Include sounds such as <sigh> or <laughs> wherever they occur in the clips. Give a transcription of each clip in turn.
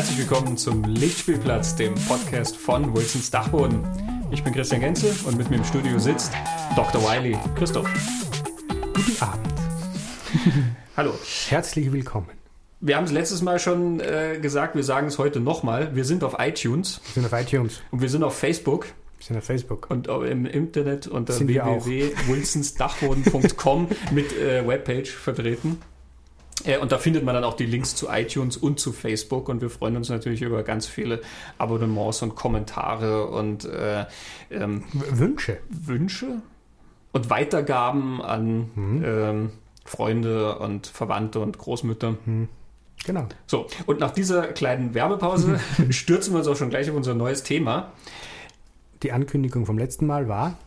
Herzlich willkommen zum Lichtspielplatz, dem Podcast von Wilsons Dachboden. Ich bin Christian Genzel und mit mir im Studio sitzt Dr. Wiley. Christoph. Guten Abend. <laughs> Hallo. Herzlich willkommen. Wir haben es letztes Mal schon äh, gesagt, wir sagen es heute nochmal. Wir sind auf iTunes. Wir sind auf iTunes. Und wir sind auf Facebook. Wir sind auf Facebook. Und im Internet unter www.wilsonsdachboden.com mit äh, Webpage vertreten. Äh, und da findet man dann auch die Links zu iTunes und zu Facebook. Und wir freuen uns natürlich über ganz viele Abonnements und Kommentare und äh, ähm, Wünsche. Wünsche und Weitergaben an mhm. ähm, Freunde und Verwandte und Großmütter. Mhm. Genau. So, und nach dieser kleinen Werbepause <laughs> stürzen wir uns auch schon gleich auf unser neues Thema. Die Ankündigung vom letzten Mal war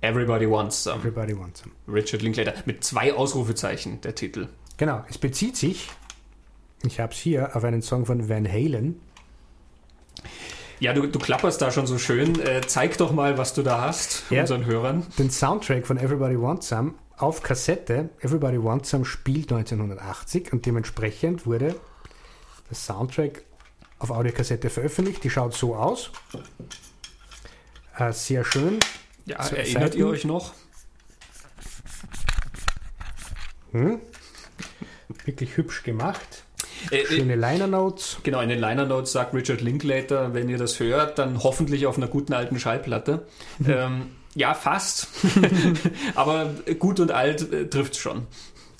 Everybody Wants Some. Everybody Wants Some. Richard Linklater mit zwei Ausrufezeichen, der Titel. Genau, es bezieht sich, ich habe es hier, auf einen Song von Van Halen. Ja, du, du klapperst da schon so schön. Äh, zeig doch mal, was du da hast ja, unseren Hörern. Den Soundtrack von Everybody Wants Some auf Kassette. Everybody Wants Some spielt 1980 und dementsprechend wurde der Soundtrack auf Audiokassette veröffentlicht. Die schaut so aus. Äh, sehr schön. Ja, erinnert Seiten. ihr euch noch? Hm? Wirklich hübsch gemacht. Äh, äh, Schöne Liner Notes. Genau, in den Liner Notes sagt Richard Linklater, wenn ihr das hört, dann hoffentlich auf einer guten alten Schallplatte. Mhm. ähm, ja, fast. <laughs> Aber gut und alt äh, trifft es schon.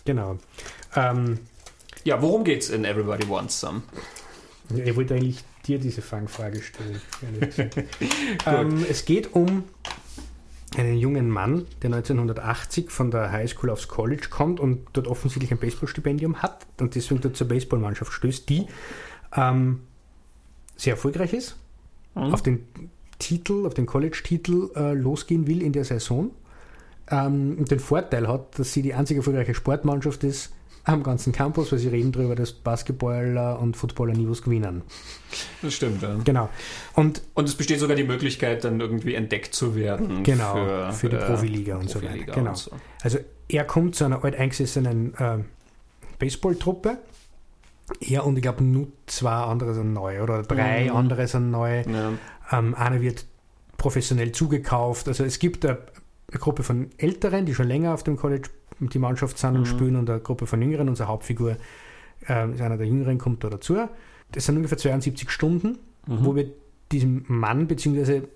Genau. Ähm, ja, worum geht's in Everybody Wants Some? Ich wollte eigentlich dir diese Fangfrage stellen. <laughs> ähm, es geht um einen jungen Mann, der 1980 von der High School aufs College kommt und dort offensichtlich ein Baseballstipendium hat und deswegen dort zur Baseballmannschaft stößt, die ähm, sehr erfolgreich ist, mhm. auf den Titel, auf den College-Titel äh, losgehen will in der Saison ähm, und den Vorteil hat, dass sie die einzige erfolgreiche Sportmannschaft ist, am ganzen Campus, weil sie reden darüber, dass Basketballer und Footballer nie was gewinnen. Das stimmt, ja. Genau. Und, und es besteht sogar die Möglichkeit, dann irgendwie entdeckt zu werden. Genau, für, für die äh, Profiliga und Profiliga so weiter. Genau. So. Also er kommt zu einer alteingesessenen äh, Baseballtruppe. Er und ich glaube nur zwei andere sind neu oder drei mhm. andere sind neu. Ja. Ähm, einer wird professionell zugekauft. Also es gibt eine, eine Gruppe von Älteren, die schon länger auf dem College die Mannschaft sind und mhm. spielen und eine Gruppe von Jüngeren. Unsere Hauptfigur äh, ist einer der Jüngeren, kommt da dazu. Das sind ungefähr 72 Stunden, mhm. wo wir diesem Mann, beziehungsweise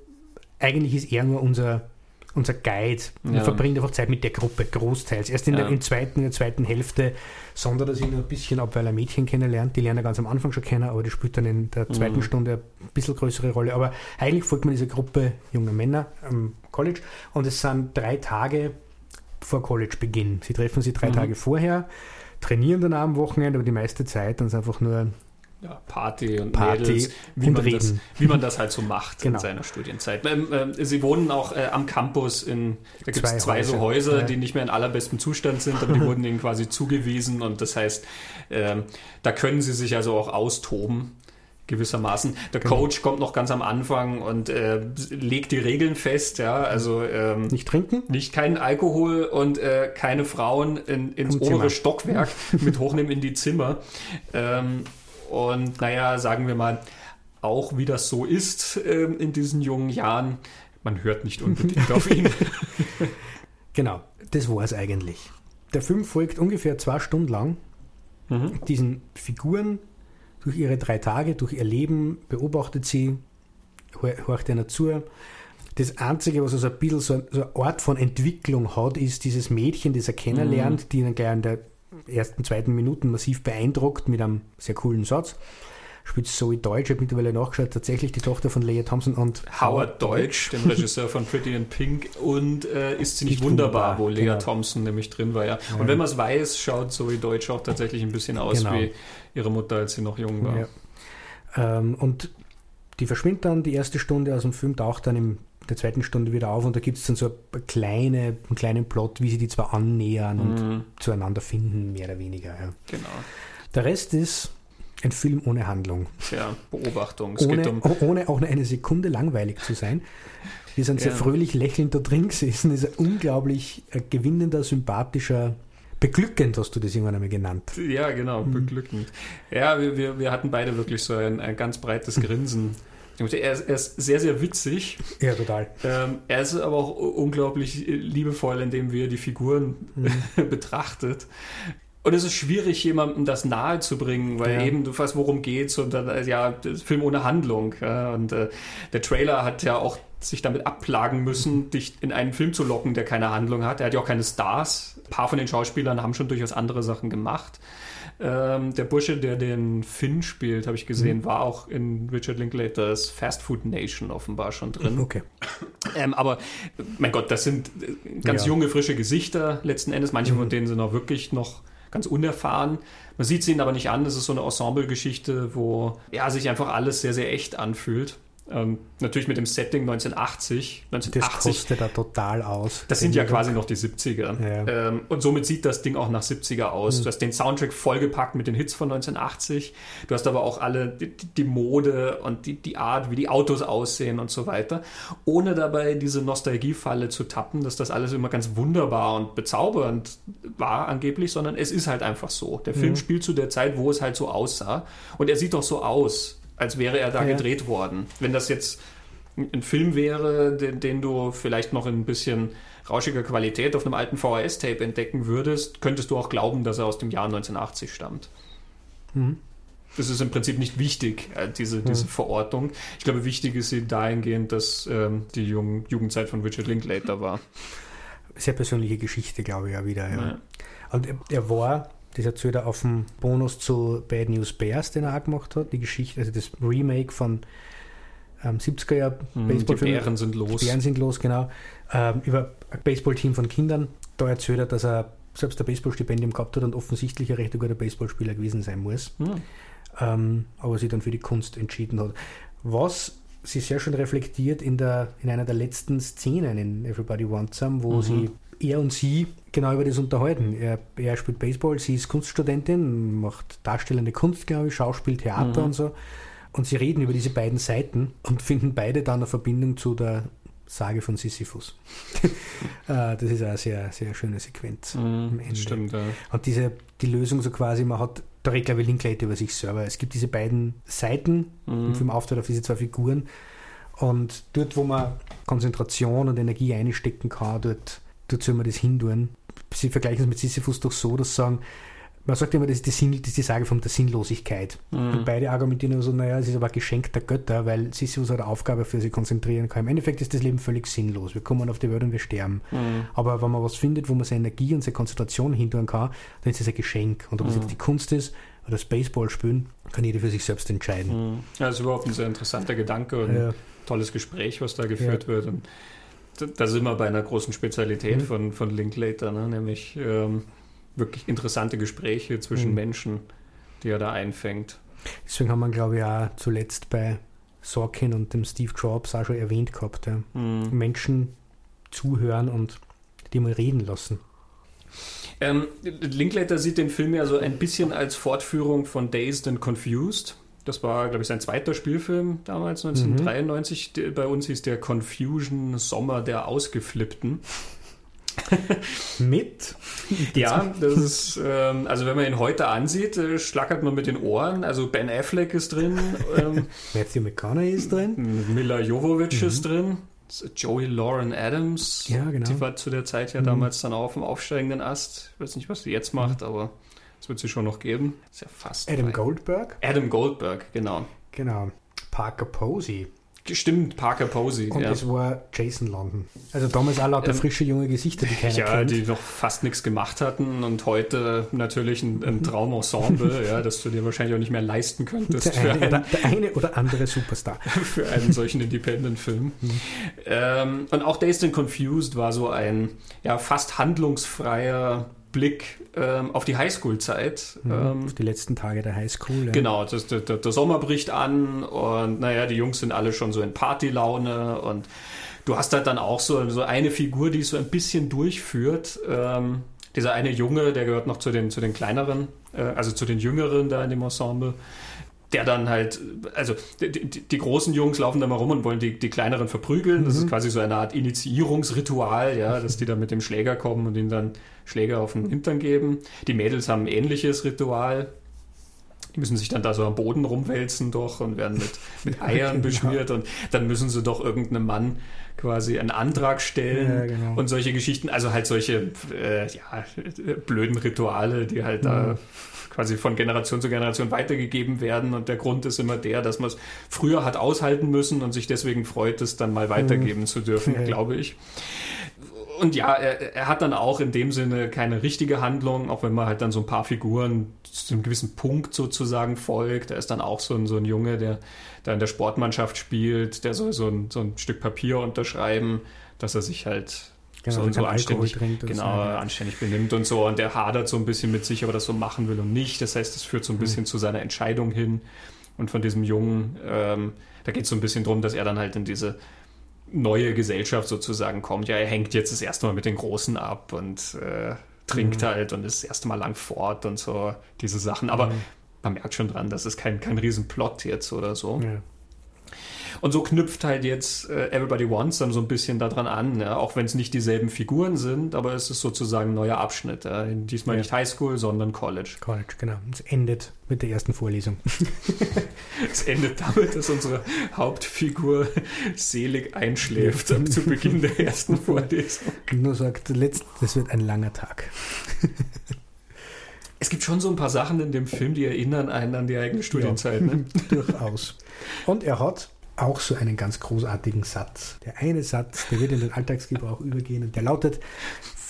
eigentlich ist er nur unser, unser Guide. Ja. Wir verbringen einfach Zeit mit der Gruppe, großteils. Erst in, ja. der, zweiten, in der zweiten Hälfte sondert er sich noch ein bisschen ab, weil er Mädchen kennenlernt. Die lernt er ganz am Anfang schon kennen, aber die spielt dann in der zweiten mhm. Stunde ein bisschen größere Rolle. Aber eigentlich folgt man dieser Gruppe junger Männer am College und es sind drei Tage vor College-Beginn. Sie treffen sich drei mhm. Tage vorher, trainieren dann am Wochenende, aber die meiste Zeit dann ist einfach nur ja, Party und Party Mädels, wie, und man reden. Das, wie man das halt so macht genau. in seiner Studienzeit. Ähm, äh, sie wohnen auch äh, am Campus in, da gibt es zwei, zwei so Häuser, ja. die nicht mehr in allerbestem Zustand sind, aber die wurden ihnen quasi zugewiesen und das heißt, äh, da können sie sich also auch austoben gewissermaßen. Der genau. Coach kommt noch ganz am Anfang und äh, legt die Regeln fest, ja, also ähm, nicht trinken, nicht keinen Alkohol und äh, keine Frauen in, ins obere. Stockwerk mit <laughs> hochnehmen in die Zimmer. Ähm, und naja, sagen wir mal, auch wie das so ist äh, in diesen jungen Jahren, man hört nicht unbedingt auf ihn. <laughs> Genau, das war es eigentlich. Der Film folgt ungefähr zwei Stunden lang mhm. diesen Figuren, durch ihre drei Tage, durch ihr Leben, beobachtet sie, horcht einer zu. Das Einzige, was also ein bisschen so, so eine Art von Entwicklung hat, ist dieses Mädchen, das er kennenlernt, mhm. die ihn gleich in der ersten, zweiten Minuten massiv beeindruckt mit einem sehr coolen Satz. Spielt Zoe Deutsch, ich habe mittlerweile nachgeschaut, tatsächlich die Tochter von Leah Thompson und Howard Deutsch, dem Regisseur von Pretty in Pink und äh, ist ziemlich wunderbar, wo Leah genau. Thompson nämlich drin war. Ja. Und ja. wenn man es weiß, schaut Zoe Deutsch auch tatsächlich ein bisschen aus genau. wie ihre Mutter, als sie noch jung war. Ja. Ähm, und die verschwindet dann die erste Stunde aus dem Film, taucht dann in der zweiten Stunde wieder auf und da gibt es dann so eine kleine, einen kleinen Plot, wie sie die zwar annähern und mhm. zueinander finden, mehr oder weniger. Ja. Genau. Der Rest ist ein Film ohne Handlung. Ja, Beobachtung. Es ohne, um ohne auch nur eine Sekunde langweilig zu sein. Wir sind ja. sehr fröhlich lächelnd da drin gesessen. Ist ein unglaublich äh, gewinnender, sympathischer Beglückend hast du das irgendwann einmal genannt. Ja, genau, mhm. beglückend. Ja, wir, wir, wir hatten beide wirklich so ein, ein ganz breites Grinsen. Er ist, er ist, sehr, sehr witzig. Ja, total. Ähm, er ist aber auch unglaublich liebevoll, indem wir die Figuren mhm. <laughs> betrachtet. Und es ist schwierig, jemandem das nahe zu bringen, weil ja. eben du weißt, worum geht's und dann, äh, ja, Film ohne Handlung. Ja, und äh, der Trailer hat ja auch sich damit abplagen müssen, dich in einen Film zu locken, der keine Handlung hat. Er hat ja auch keine Stars. Ein paar von den Schauspielern haben schon durchaus andere Sachen gemacht. Ähm, der Bursche, der den Finn spielt, habe ich gesehen, mhm. war auch in Richard Linklaters Fast Food Nation offenbar schon drin. Okay. Ähm, aber mein Gott, das sind äh, ganz ja. junge, frische Gesichter letzten Endes. Manche mhm. von denen sind auch wirklich noch ganz unerfahren. Man sieht sie ihnen aber nicht an. Das ist so eine Ensemble-Geschichte, wo ja, sich einfach alles sehr, sehr echt anfühlt. Ähm, natürlich mit dem Setting 1980. 1980 das kostet da total aus. Das sind ja quasi noch die 70er. Ja. Ähm, und somit sieht das Ding auch nach 70er aus. Mhm. Du hast den Soundtrack vollgepackt mit den Hits von 1980. Du hast aber auch alle die, die Mode und die, die Art, wie die Autos aussehen und so weiter. Ohne dabei diese Nostalgiefalle zu tappen, dass das alles immer ganz wunderbar und bezaubernd war angeblich, sondern es ist halt einfach so. Der Film mhm. spielt zu der Zeit, wo es halt so aussah. Und er sieht doch so aus als wäre er da ja. gedreht worden. Wenn das jetzt ein Film wäre, den, den, du vielleicht noch in ein bisschen rauschiger Qualität auf einem alten VHS-Tape entdecken würdest, könntest du auch glauben, dass er aus dem Jahr 1980 stammt. Mhm. Das ist im Prinzip nicht wichtig, äh, diese, mhm. diese Verortung. Ich glaube, wichtig ist sie dahingehend, dass ähm, die Jugend, Jugendzeit von Richard Linklater war. Sehr persönliche Geschichte, glaube ich, ja wieder. Ja. ja. Und er war das erzählt er auf dem Bonus zu Bad News Bears, den er auch gemacht hat. Die Geschichte, also das Remake von ähm, 70er Jahr mhm, Baseballfilm. Die Bären sind los. Die Bären sind los, genau. Ähm, über ein Baseballteam von Kindern. Da erzählt er, dass er selbst ein Baseballstipendium gehabt hat und offensichtlich ein recht guter Baseballspieler gewesen sein muss. Mhm. Ähm, aber sich dann für die Kunst entschieden hat. Was sie sehr schön reflektiert in, der, in einer der letzten Szenen in Everybody Wants Some, wo mhm. sie er und sie genau über das unterhalten. Er, er spielt Baseball, sie ist Kunststudentin, macht darstellende Kunst, glaube ich, Schauspiel, Theater mhm. und so. Und sie reden über diese beiden Seiten und finden beide dann eine Verbindung zu der Sage von Sisyphus. <laughs> Äh, das ist eine sehr, sehr schöne Sequenz Ende. Stimmt, ja. Und diese, die Lösung so quasi, man hat, da redet glaube ich Linklater über sich selber. Es gibt diese beiden Seiten mhm. im Film aufteilt auf diese zwei Figuren. Und dort, wo man Konzentration und Energie einstecken kann, dort soll man das hinduen. Sie vergleichen es mit Sisyphus doch so, dass sagen, man sagt immer, das ist die, Sinn, das ist die Sage von der Sinnlosigkeit. Mhm. Und beide argumentieren so, naja, es ist aber ein Geschenk der Götter, weil Sisyphus hat eine Aufgabe, für sie konzentrieren kann. Im Endeffekt ist das Leben völlig sinnlos. Wir kommen auf die Welt und wir sterben. Mhm. Aber wenn man was findet, wo man seine Energie und seine Konzentration hindern kann, dann ist es ein Geschenk. Und ob es mhm. jetzt die Kunst ist oder das Baseball spielen, kann jeder für sich selbst entscheiden. Mhm. Ja, das ist überhaupt ein sehr interessanter Gedanke und ja. tolles Gespräch, was da geführt ja. wird. Und da sind wir bei einer großen Spezialität mhm. von, von Linklater, ne? nämlich ähm, wirklich interessante Gespräche zwischen mhm. Menschen, die er da einfängt. Deswegen haben wir, glaube ich, auch zuletzt bei Sorkin und dem Steve Jobs auch schon erwähnt gehabt. Ja. Mhm. Menschen zuhören und die mal reden lassen. Ähm, Linklater sieht den Film ja so ein bisschen als Fortführung von Dazed and Confused. Das war, glaube ich, sein zweiter Spielfilm damals, 1993. Mhm. Bei uns hieß der Confusion Sommer der Ausgeflippten. <laughs> mit? Ja, das ist, ähm, also wenn man ihn heute ansieht, äh, schlackert man mit den Ohren. Also Ben Affleck ist drin. Ähm, <laughs> Matthew McConaughey ist drin. Mila Jovovich mhm. ist drin. Joey Lauren Adams. Ja, genau. Die war zu der Zeit ja mhm. damals dann auch auf dem aufsteigenden Ast. Ich weiß nicht, was sie jetzt macht, mhm. aber das wird sie schon noch geben. Ist ja fast. Adam frei. Goldberg? Adam Goldberg, genau. Genau. Parker Posey. Stimmt, Parker Posey. Und es ja. war Jason London. Also damals auch lauter ähm, frische junge Gesichter, die keiner ja, kennt. Ja, die noch fast nichts gemacht hatten und heute natürlich ein, ein Traumensemble, <laughs> ja, das du dir wahrscheinlich auch nicht mehr leisten könntest. Der eine, einen, oder, der eine oder andere Superstar. <laughs> für einen solchen Independent-Film. Mhm. Ähm, und auch Dazed and Confused war so ein ja, fast handlungsfreier Blick ähm, auf die Highschool-Zeit. Mhm, ähm, auf die letzten Tage der Highschool. Ja. Genau, das, der, der, Sommer bricht an und naja, die Jungs sind alle schon so in Partylaune und du hast halt dann auch so, so eine Figur, die so ein bisschen durchführt. Ähm, dieser eine Junge, der gehört noch zu den, zu den kleineren, äh, also zu den jüngeren da in dem Ensemble der dann halt, also die, die, die, großen Jungs laufen da mal rum und wollen die, die kleineren verprügeln. Das mhm. ist quasi so eine Art Initiierungsritual, ja, dass die dann mit dem Schläger kommen und ihnen dann Schläger auf den Hintern geben. Die Mädels haben ein ähnliches Ritual. Die müssen sich dann da so am Boden rumwälzen doch und werden mit, mit <laughs> Eiern genau. beschmiert und dann müssen sie doch irgendeinem Mann quasi einen Antrag stellen ja, genau. und solche Geschichten. Also halt solche äh, ja, blöden Rituale, die halt mhm. da quasi von Generation zu Generation weitergegeben werden. Und der Grund ist immer der, dass man es früher hat aushalten müssen und sich deswegen freut, es dann mal weitergeben mhm. zu dürfen, ja. glaube ich. Und ja, er, er, hat dann auch in dem Sinne keine richtige Handlung, auch wenn man halt dann so ein paar Figuren zu einem gewissen Punkt sozusagen folgt. Er ist dann auch so ein, so ein Junge, der da in der Sportmannschaft spielt, der soll so ein, so ein Stück Papier unterschreiben, dass er sich halt genau, so und so anständig, genau, so, anständig benimmt und so. Und der hadert so ein bisschen mit sich, ob er das so machen will und nicht. Das heißt, es führt so ein hm. bisschen mhm. zu seiner Entscheidung hin. Und von diesem Jungen, ähm, da geht es so ein bisschen darum, dass er dann halt in diese neue Gesellschaft sozusagen kommt. Ja, er hängt jetzt das erste Mal mit den Großen ab und äh, trinkt mhm. halt und ist das erste Mal lang fort und so, diese Sachen. Aber mhm. man merkt schon dran, das ist kein, kein Riesenplot jetzt oder so. Ja. Und so knüpft halt jetzt äh, Everybody Wants dann so ein bisschen daran an, ja? auch wenn es nicht dieselben Figuren sind, aber es ist sozusagen ein neuer Abschnitt. Ja? Diesmal ja. nicht Highschool, sondern College. College, genau. Es endet mit der ersten Vorlesung. <laughs> es endet damit, dass unsere Hauptfigur selig einschläft ja. zu Beginn der ersten Vorlesung. Nur sagt, das wird ein langer Tag. <laughs> Es gibt schon so ein paar Sachen in dem Film, die erinnern einen an die eigene Studienzeit. Ja, ne? <laughs> Durchaus. Und er hat auch so einen ganz großartigen Satz. Der eine Satz, der wird in den Alltagsgebrauch <laughs> übergehen und der lautet,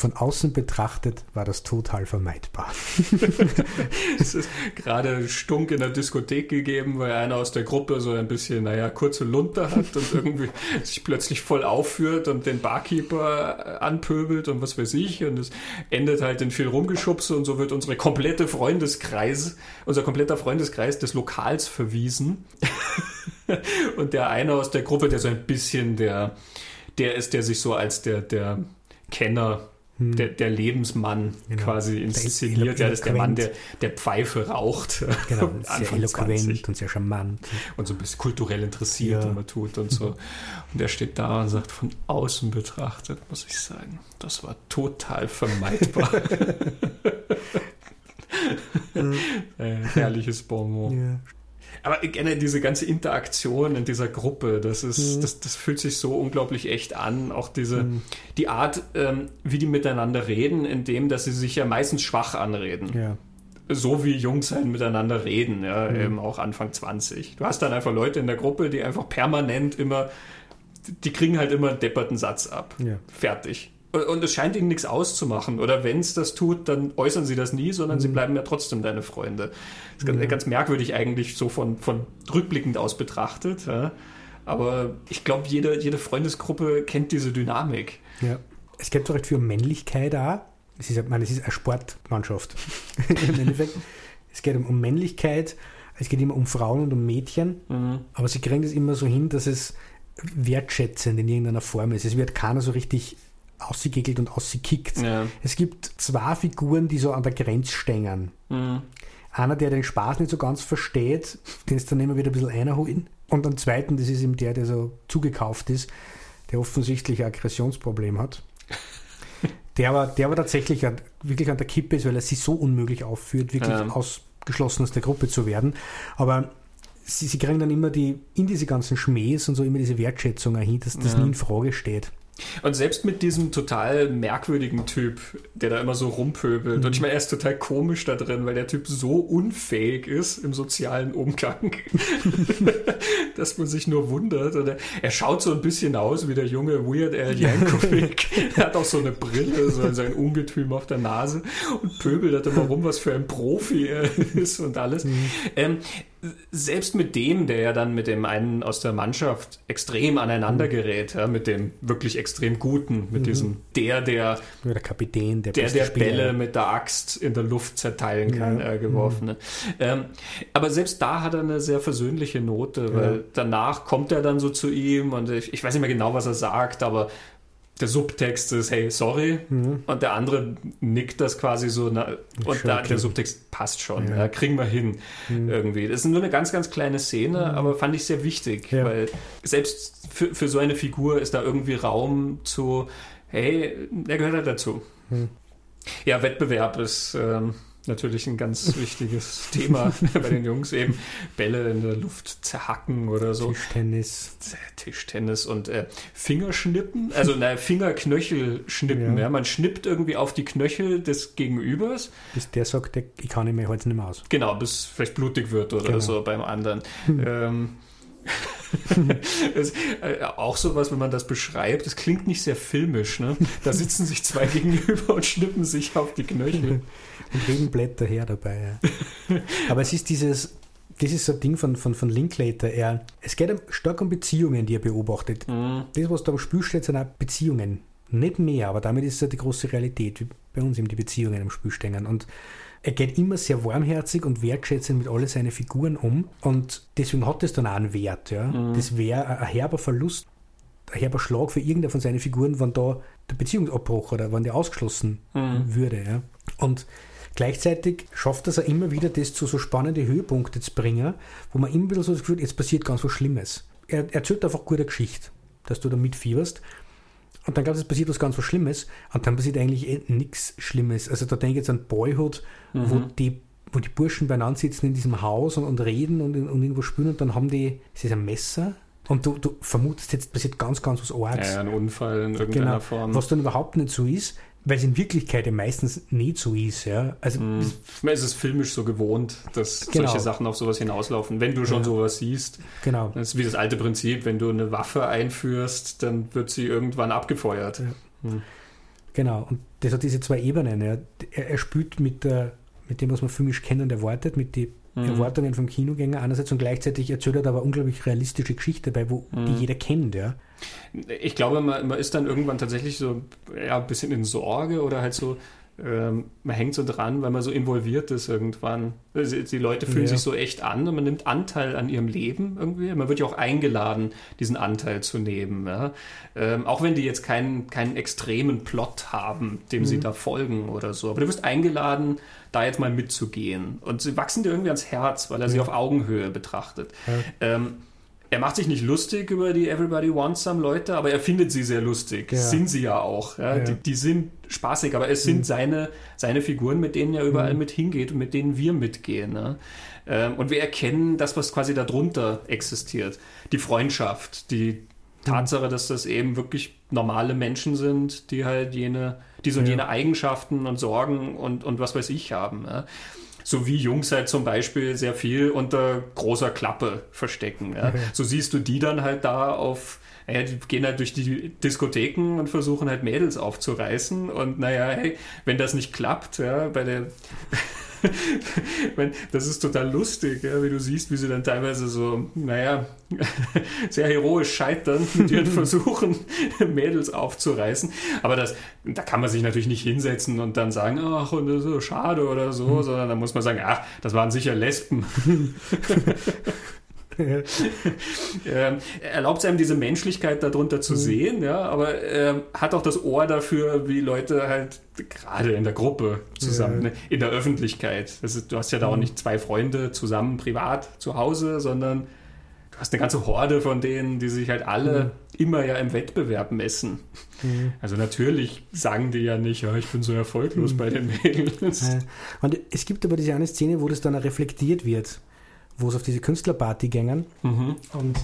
von außen betrachtet war das total vermeidbar. <laughs> es ist gerade Stunk in der Diskothek gegeben, weil einer aus der Gruppe so ein bisschen, naja, kurze Lunte hat und irgendwie <laughs> sich plötzlich voll aufführt und den Barkeeper anpöbelt und was weiß ich. Und es endet halt in viel Rumgeschubse und so wird unsere komplette Freundeskreis, unser kompletter Freundeskreis des Lokals verwiesen. <laughs> und der eine aus der Gruppe, der so ein bisschen der, der ist, der sich so als der, der Kenner hm. der, der, Lebensmann genau. quasi inszeniert. Ja, das ist der Mann, der, der Pfeife raucht. <laughs> Genau, sehr eloquent 20. und sehr charmant. Und so ein bisschen kulturell interessiert ja. immer tut und so. Und der steht da und sagt, von außen betrachtet, muss ich sagen, das war total vermeidbar. <laughs> äh, herrliches Bonbon. Ja. Aber gerne diese ganze Interaktion in dieser Gruppe, das ist, mhm. das, das fühlt sich so unglaublich echt an. Auch diese, mhm. die Art, ähm, wie die miteinander reden, indem, dass sie sich ja meistens schwach anreden. Ja. So wie Jungs halt miteinander reden, ja, mhm. eben auch Anfang 20. Du hast dann einfach Leute in der Gruppe, die einfach permanent immer, die kriegen halt immer einen depperten Satz ab. Ja. Fertig. Und es scheint ihnen nichts auszumachen. Oder wenn es das tut, dann äußern sie das nie, sondern mhm. sie bleiben ja trotzdem deine Freunde. Das ist ganz, ja. ganz merkwürdig eigentlich so von, von rückblickend aus betrachtet. Ja. Aber ich glaube, jede, jede Freundesgruppe kennt diese Dynamik. Ja. Es geht so recht viel um Männlichkeit da. Es ist, meine, es ist eine Sportmannschaft. <laughs> Im Endeffekt. Es geht um, um Männlichkeit, es geht immer um Frauen und um Mädchen. Mhm. Aber sie kriegen das immer so hin, dass es wertschätzend in irgendeiner Form ist. Es wird keiner so richtig ausgegegelt und ausgekickt. Ja. Es gibt zwei Figuren, die so an der Grenze stehen. Mhm. Einer, der den Spaß nicht so ganz versteht, den ist dann immer wieder ein bisschen einholen. Und einen zweiten, das ist eben der, der so zugekauft ist, der offensichtlich ein Aggressionsproblem hat. <laughs> Der aber, der aber tatsächlich wirklich an der Kippe ist, weil er sich so unmöglich aufführt, wirklich ja. ausgeschlossen aus der Gruppe zu werden. Aber sie, sie kriegen dann immer die, in diese ganzen Schmähs und so immer diese Wertschätzung hin, dass das ja. nie in Frage steht. Und selbst mit diesem total merkwürdigen Typ, der da immer so rumpöbelt, mhm. und ich meine, er ist total komisch da drin, weil der Typ so unfähig ist im sozialen Umgang, <laughs> dass man sich nur wundert. Und er, er, schaut so ein bisschen aus wie der junge Weird Al Yankovic. <laughs> er hat auch so eine Brille, so sein Ungetüm auf der Nase und pöbelt halt immer rum, was für ein Profi er <laughs> ist und alles. Mhm. Ähm, selbst mit dem, der ja dann mit dem einen aus der Mannschaft extrem aneinander mhm. gerät, ja, mit dem wirklich extrem guten, mit mhm. diesem der, der der Kapitän, der der, der Bälle mit der Axt in der Luft zerteilen kann, ja. äh, geworfene. Mhm. Ähm, aber selbst da hat er eine sehr versöhnliche Note, weil ja. danach kommt er dann so zu ihm und ich, ich weiß nicht mehr genau, was er sagt, aber der Subtext ist, hey, sorry, mhm. und der andere nickt das quasi so, na, und da, der Subtext passt schon, ja. Ja, kriegen wir hin mhm. irgendwie. Das ist nur eine ganz, ganz kleine Szene, mhm. aber fand ich sehr wichtig, ja. weil selbst für, für so eine Figur ist da irgendwie Raum zu, hey, der gehört halt dazu. Mhm. Ja, Wettbewerb ist... Ähm, natürlich ein ganz wichtiges <laughs> Thema bei den Jungs eben. Bälle in der Luft zerhacken oder so. Tischtennis. Tischtennis und äh, Fingerschnippen, also na, Fingerknöchel schnippen. Ja. ja. Man schnippt irgendwie auf die Knöchel des Gegenübers. Bis der sagt, ich kann nicht mehr, heute nicht mehr aus. Genau, bis vielleicht blutig wird oder genau. so beim anderen. ähm, <laughs> das, äh, auch sowas, wenn man das beschreibt, das klingt nicht sehr filmisch. Ne? Da sitzen sich zwei <laughs> gegenüber und schnippen sich auf die Knöchel. Und reden Blätter her dabei. Ja. <laughs> Aber es ist dieses, das ist so ein Ding von, von, von Linklater. Er, es geht stark um Beziehungen, die er beobachtet. Mhm. Das, was da am Spiel steht, sind auch Beziehungen. Nicht mehr, aber damit ist es ja die große Realität, wie bei uns eben die Beziehungen am Spiel stehen. Und er geht immer sehr warmherzig und wertschätzend mit alle seine Figuren um und deswegen hat es dann auch einen Wert. Ja? Mhm. Das wäre ein herber Verlust, ein herber Schlag für irgendeine von seinen Figuren, wenn da der Beziehungsabbruch oder wenn der ausgeschlossen mhm. würde. Ja? Und Gleichzeitig schafft es er immer wieder, das zu so spannende Höhepunkte zu bringen, wo man immer wieder so das Gefühl hat, jetzt passiert ganz was Schlimmes. Er erzählt einfach gute Geschichte, dass du da mitfieberst. Und dann glaubst du, es passiert was ganz was Schlimmes. Und dann passiert eigentlich eh nichts Schlimmes. Also da denke ich jetzt an Boyhood, mhm. wo die wo die Burschen beieinander sitzen in diesem Haus und, und reden und, und irgendwo spüren und dann haben die, ist das ein Messer? Und du, du vermutest jetzt passiert ganz, ganz was Arges. Ja, ein Unfall in irgendeiner genau, Form. Was dann überhaupt nicht so ist, weil es in Wirklichkeit ja meistens nicht so ist. Ja? Also, mm. Es ist filmisch so gewohnt, dass genau. solche Sachen auf sowas hinauslaufen. Wenn du schon ja. sowas siehst, genau. das ist wie das alte Prinzip, wenn du eine Waffe einführst, dann wird sie irgendwann abgefeuert. Ja. Mm. Genau, und das hat diese zwei Ebenen. Ja. Er, er spielt mit, der, mit dem, was man filmisch kennt und erwartet, mit den mhm. Erwartungen vom Kinogänger einerseits und gleichzeitig erzählt er aber unglaublich realistische Geschichte dabei, wo mhm. die jeder kennt. Ja. Ich glaube, man, man ist dann irgendwann tatsächlich so ja, ein bisschen in Sorge oder halt so, ähm, man hängt so dran, weil man so involviert ist irgendwann. Also die Leute fühlen ja. sich so echt an und man nimmt Anteil an ihrem Leben irgendwie. Man wird ja auch eingeladen, diesen Anteil zu nehmen. Ja? Ähm, auch wenn die jetzt keinen, keinen extremen Plot haben, dem mhm. sie da folgen oder so. Aber du wirst eingeladen, da jetzt mal mitzugehen. Und sie wachsen dir irgendwie ans Herz, weil er sie auf Augenhöhe betrachtet. Ähm, er macht sich nicht lustig über die Everybody Wants Some Leute, aber er findet sie sehr lustig. Ja. Sind sie ja auch. Ja? ja. Die, die, sind spaßig, aber es sind mhm. seine, seine Figuren, mit denen er überall mhm. mit hingeht und mit denen wir mitgehen. Ne? Ähm, und wir erkennen das, was quasi darunter existiert. Die Freundschaft, die mhm. Tatsache, dass das eben wirklich normale Menschen sind, die halt jene, die so ja. jene Eigenschaften und Sorgen und, und was weiß ich haben. Ja? so wie Jungs halt zum Beispiel sehr viel unter großer Klappe verstecken. Ja. Okay. So siehst du die dann halt da auf, ja, die gehen halt durch die Diskotheken und versuchen halt Mädels aufzureißen und naja, hey, wenn das nicht klappt, ja, bei der <laughs> das ist total lustig, ja, wie du siehst, wie sie dann teilweise so, naja, <laughs> sehr heroisch scheitern mit ihren <laughs> Versuchen, Mädels aufzureißen. Aber das, da kann man sich natürlich nicht hinsetzen und dann sagen, ach, und das ist so schade oder so, mhm. sondern da muss man sagen, ach, das waren sicher Lesben. <laughs> ähm, erlaubt es einem diese Menschlichkeit darunter zu mhm. sehen, ja, aber ähm, hat auch das Ohr dafür, wie Leute halt gerade in der Gruppe zusammen, ja. ne, in der Öffentlichkeit. Ist, du hast ja da auch mhm. nicht zwei Freunde zusammen privat zu Hause, sondern du hast eine ganze Horde von denen, die sich halt alle mhm. immer ja im Wettbewerb messen. Mhm. Also natürlich sagen die ja nicht, ja, ich bin so erfolglos mhm. bei den Mädels. Und es gibt aber diese eine Szene, wo das dann reflektiert wird wo es auf diese Künstlerparty gingen mhm. und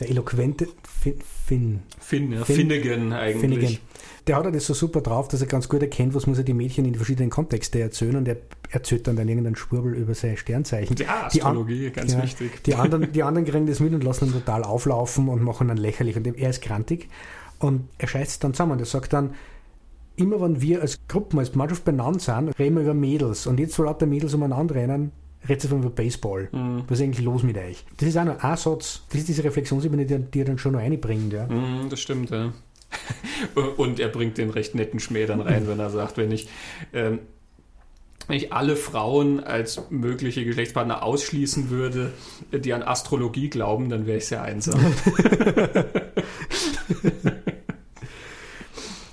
der eloquente Finn, Finn, Finn, ja, Finn Finnegan eigentlich. Finnegan, der hat ja das so super drauf, dass er ganz gut erkennt, was muss er die Mädchen in die verschiedenen Kontexte erzählen und er erzählt dann dann irgendeinen Schwurbel über seine Sternzeichen. Ja, Astrologie, ganz ja, wichtig. Die anderen, <laughs> die anderen kriegen das mit und lassen ihn total auflaufen und machen dann lächerlich und er ist grantig und er scheißt dann zusammen. Er sagt dann, immer wenn wir als Gruppen, als Mannschaft benannt sind, reden wir über Mädels und jetzt, wo lauter Mädels umeinander rennen, redet von über Baseball. Mhm. Was ist eigentlich los mit euch? Das ist auch noch ein Satz, das ist diese Reflexionsebene, die, die er dann schon noch einbringt. Ja. Mhm, das stimmt, ja. <laughs> Und er bringt den recht netten Schmäh dann rein, wenn er sagt, wenn ich, ähm, wenn ich alle Frauen als mögliche Geschlechtspartner ausschließen würde, die an Astrologie glauben, dann wäre ich sehr einsam. <laughs>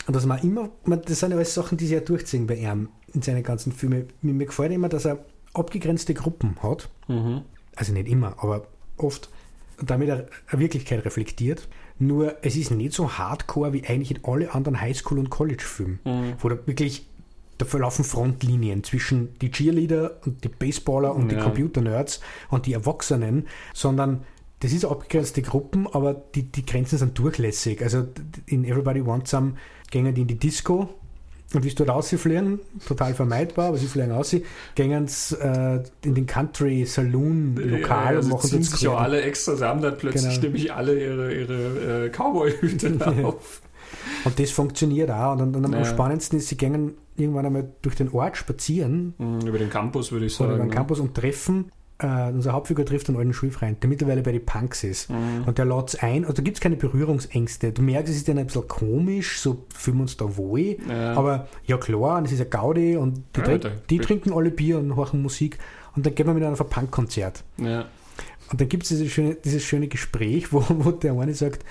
Und was man immer, das sind ja alles Sachen, die sich ja durchziehen bei ihm in seinen ganzen Filmen. Mir, mir gefällt immer, dass er abgegrenzte Gruppen hat. Mhm. Also nicht immer, aber oft. Damit er eine Wirklichkeit reflektiert. Nur es ist nicht so hardcore wie eigentlich in alle anderen Highschool- und College-Filmen, mhm. wo da wirklich da verlaufen Frontlinien zwischen die Cheerleader und die Baseballer und ja. die Computer-Nerds und die Erwachsenen, sondern das ist abgegrenzte Gruppen, aber die, die Grenzen sind durchlässig. Also in Everybody Wants Some gehen die in die Disco und wie sie dort rausfliegen, total vermeidbar, aber sie fliegen raus, gehen sie äh, in den Country Saloon Lokal ja, und machen ziehen sich ja alle extra, sie haben dann plötzlich genau. nämlich alle ihre, ihre äh, Cowboy-Hüte <laughs> auf. Und das funktioniert auch. Und, und, und am spannendsten ist, sie gehen irgendwann einmal durch den Ort spazieren. Mhm, über den Campus, würde ich sagen. Oder über den Campus und treffen Uh, unser Hauptfigur trifft einen alten Schulfreund, der mittlerweile bei den Punks ist. Mhm. Und der lädt es ein, also da gibt es keine Berührungsängste. Du merkst, es ist dann ein bisschen komisch, so fühlen wir uns da wohl. Ja. Aber ja klar, und es ist ein Gaudi und die, ja, trink, die trinken alle Bier und hören Musik. Und dann gehen wir miteinander auf ein Punkkonzert. Ja. Und dann gibt es dieses schöne, dieses schöne Gespräch, wo, wo der eine sagt,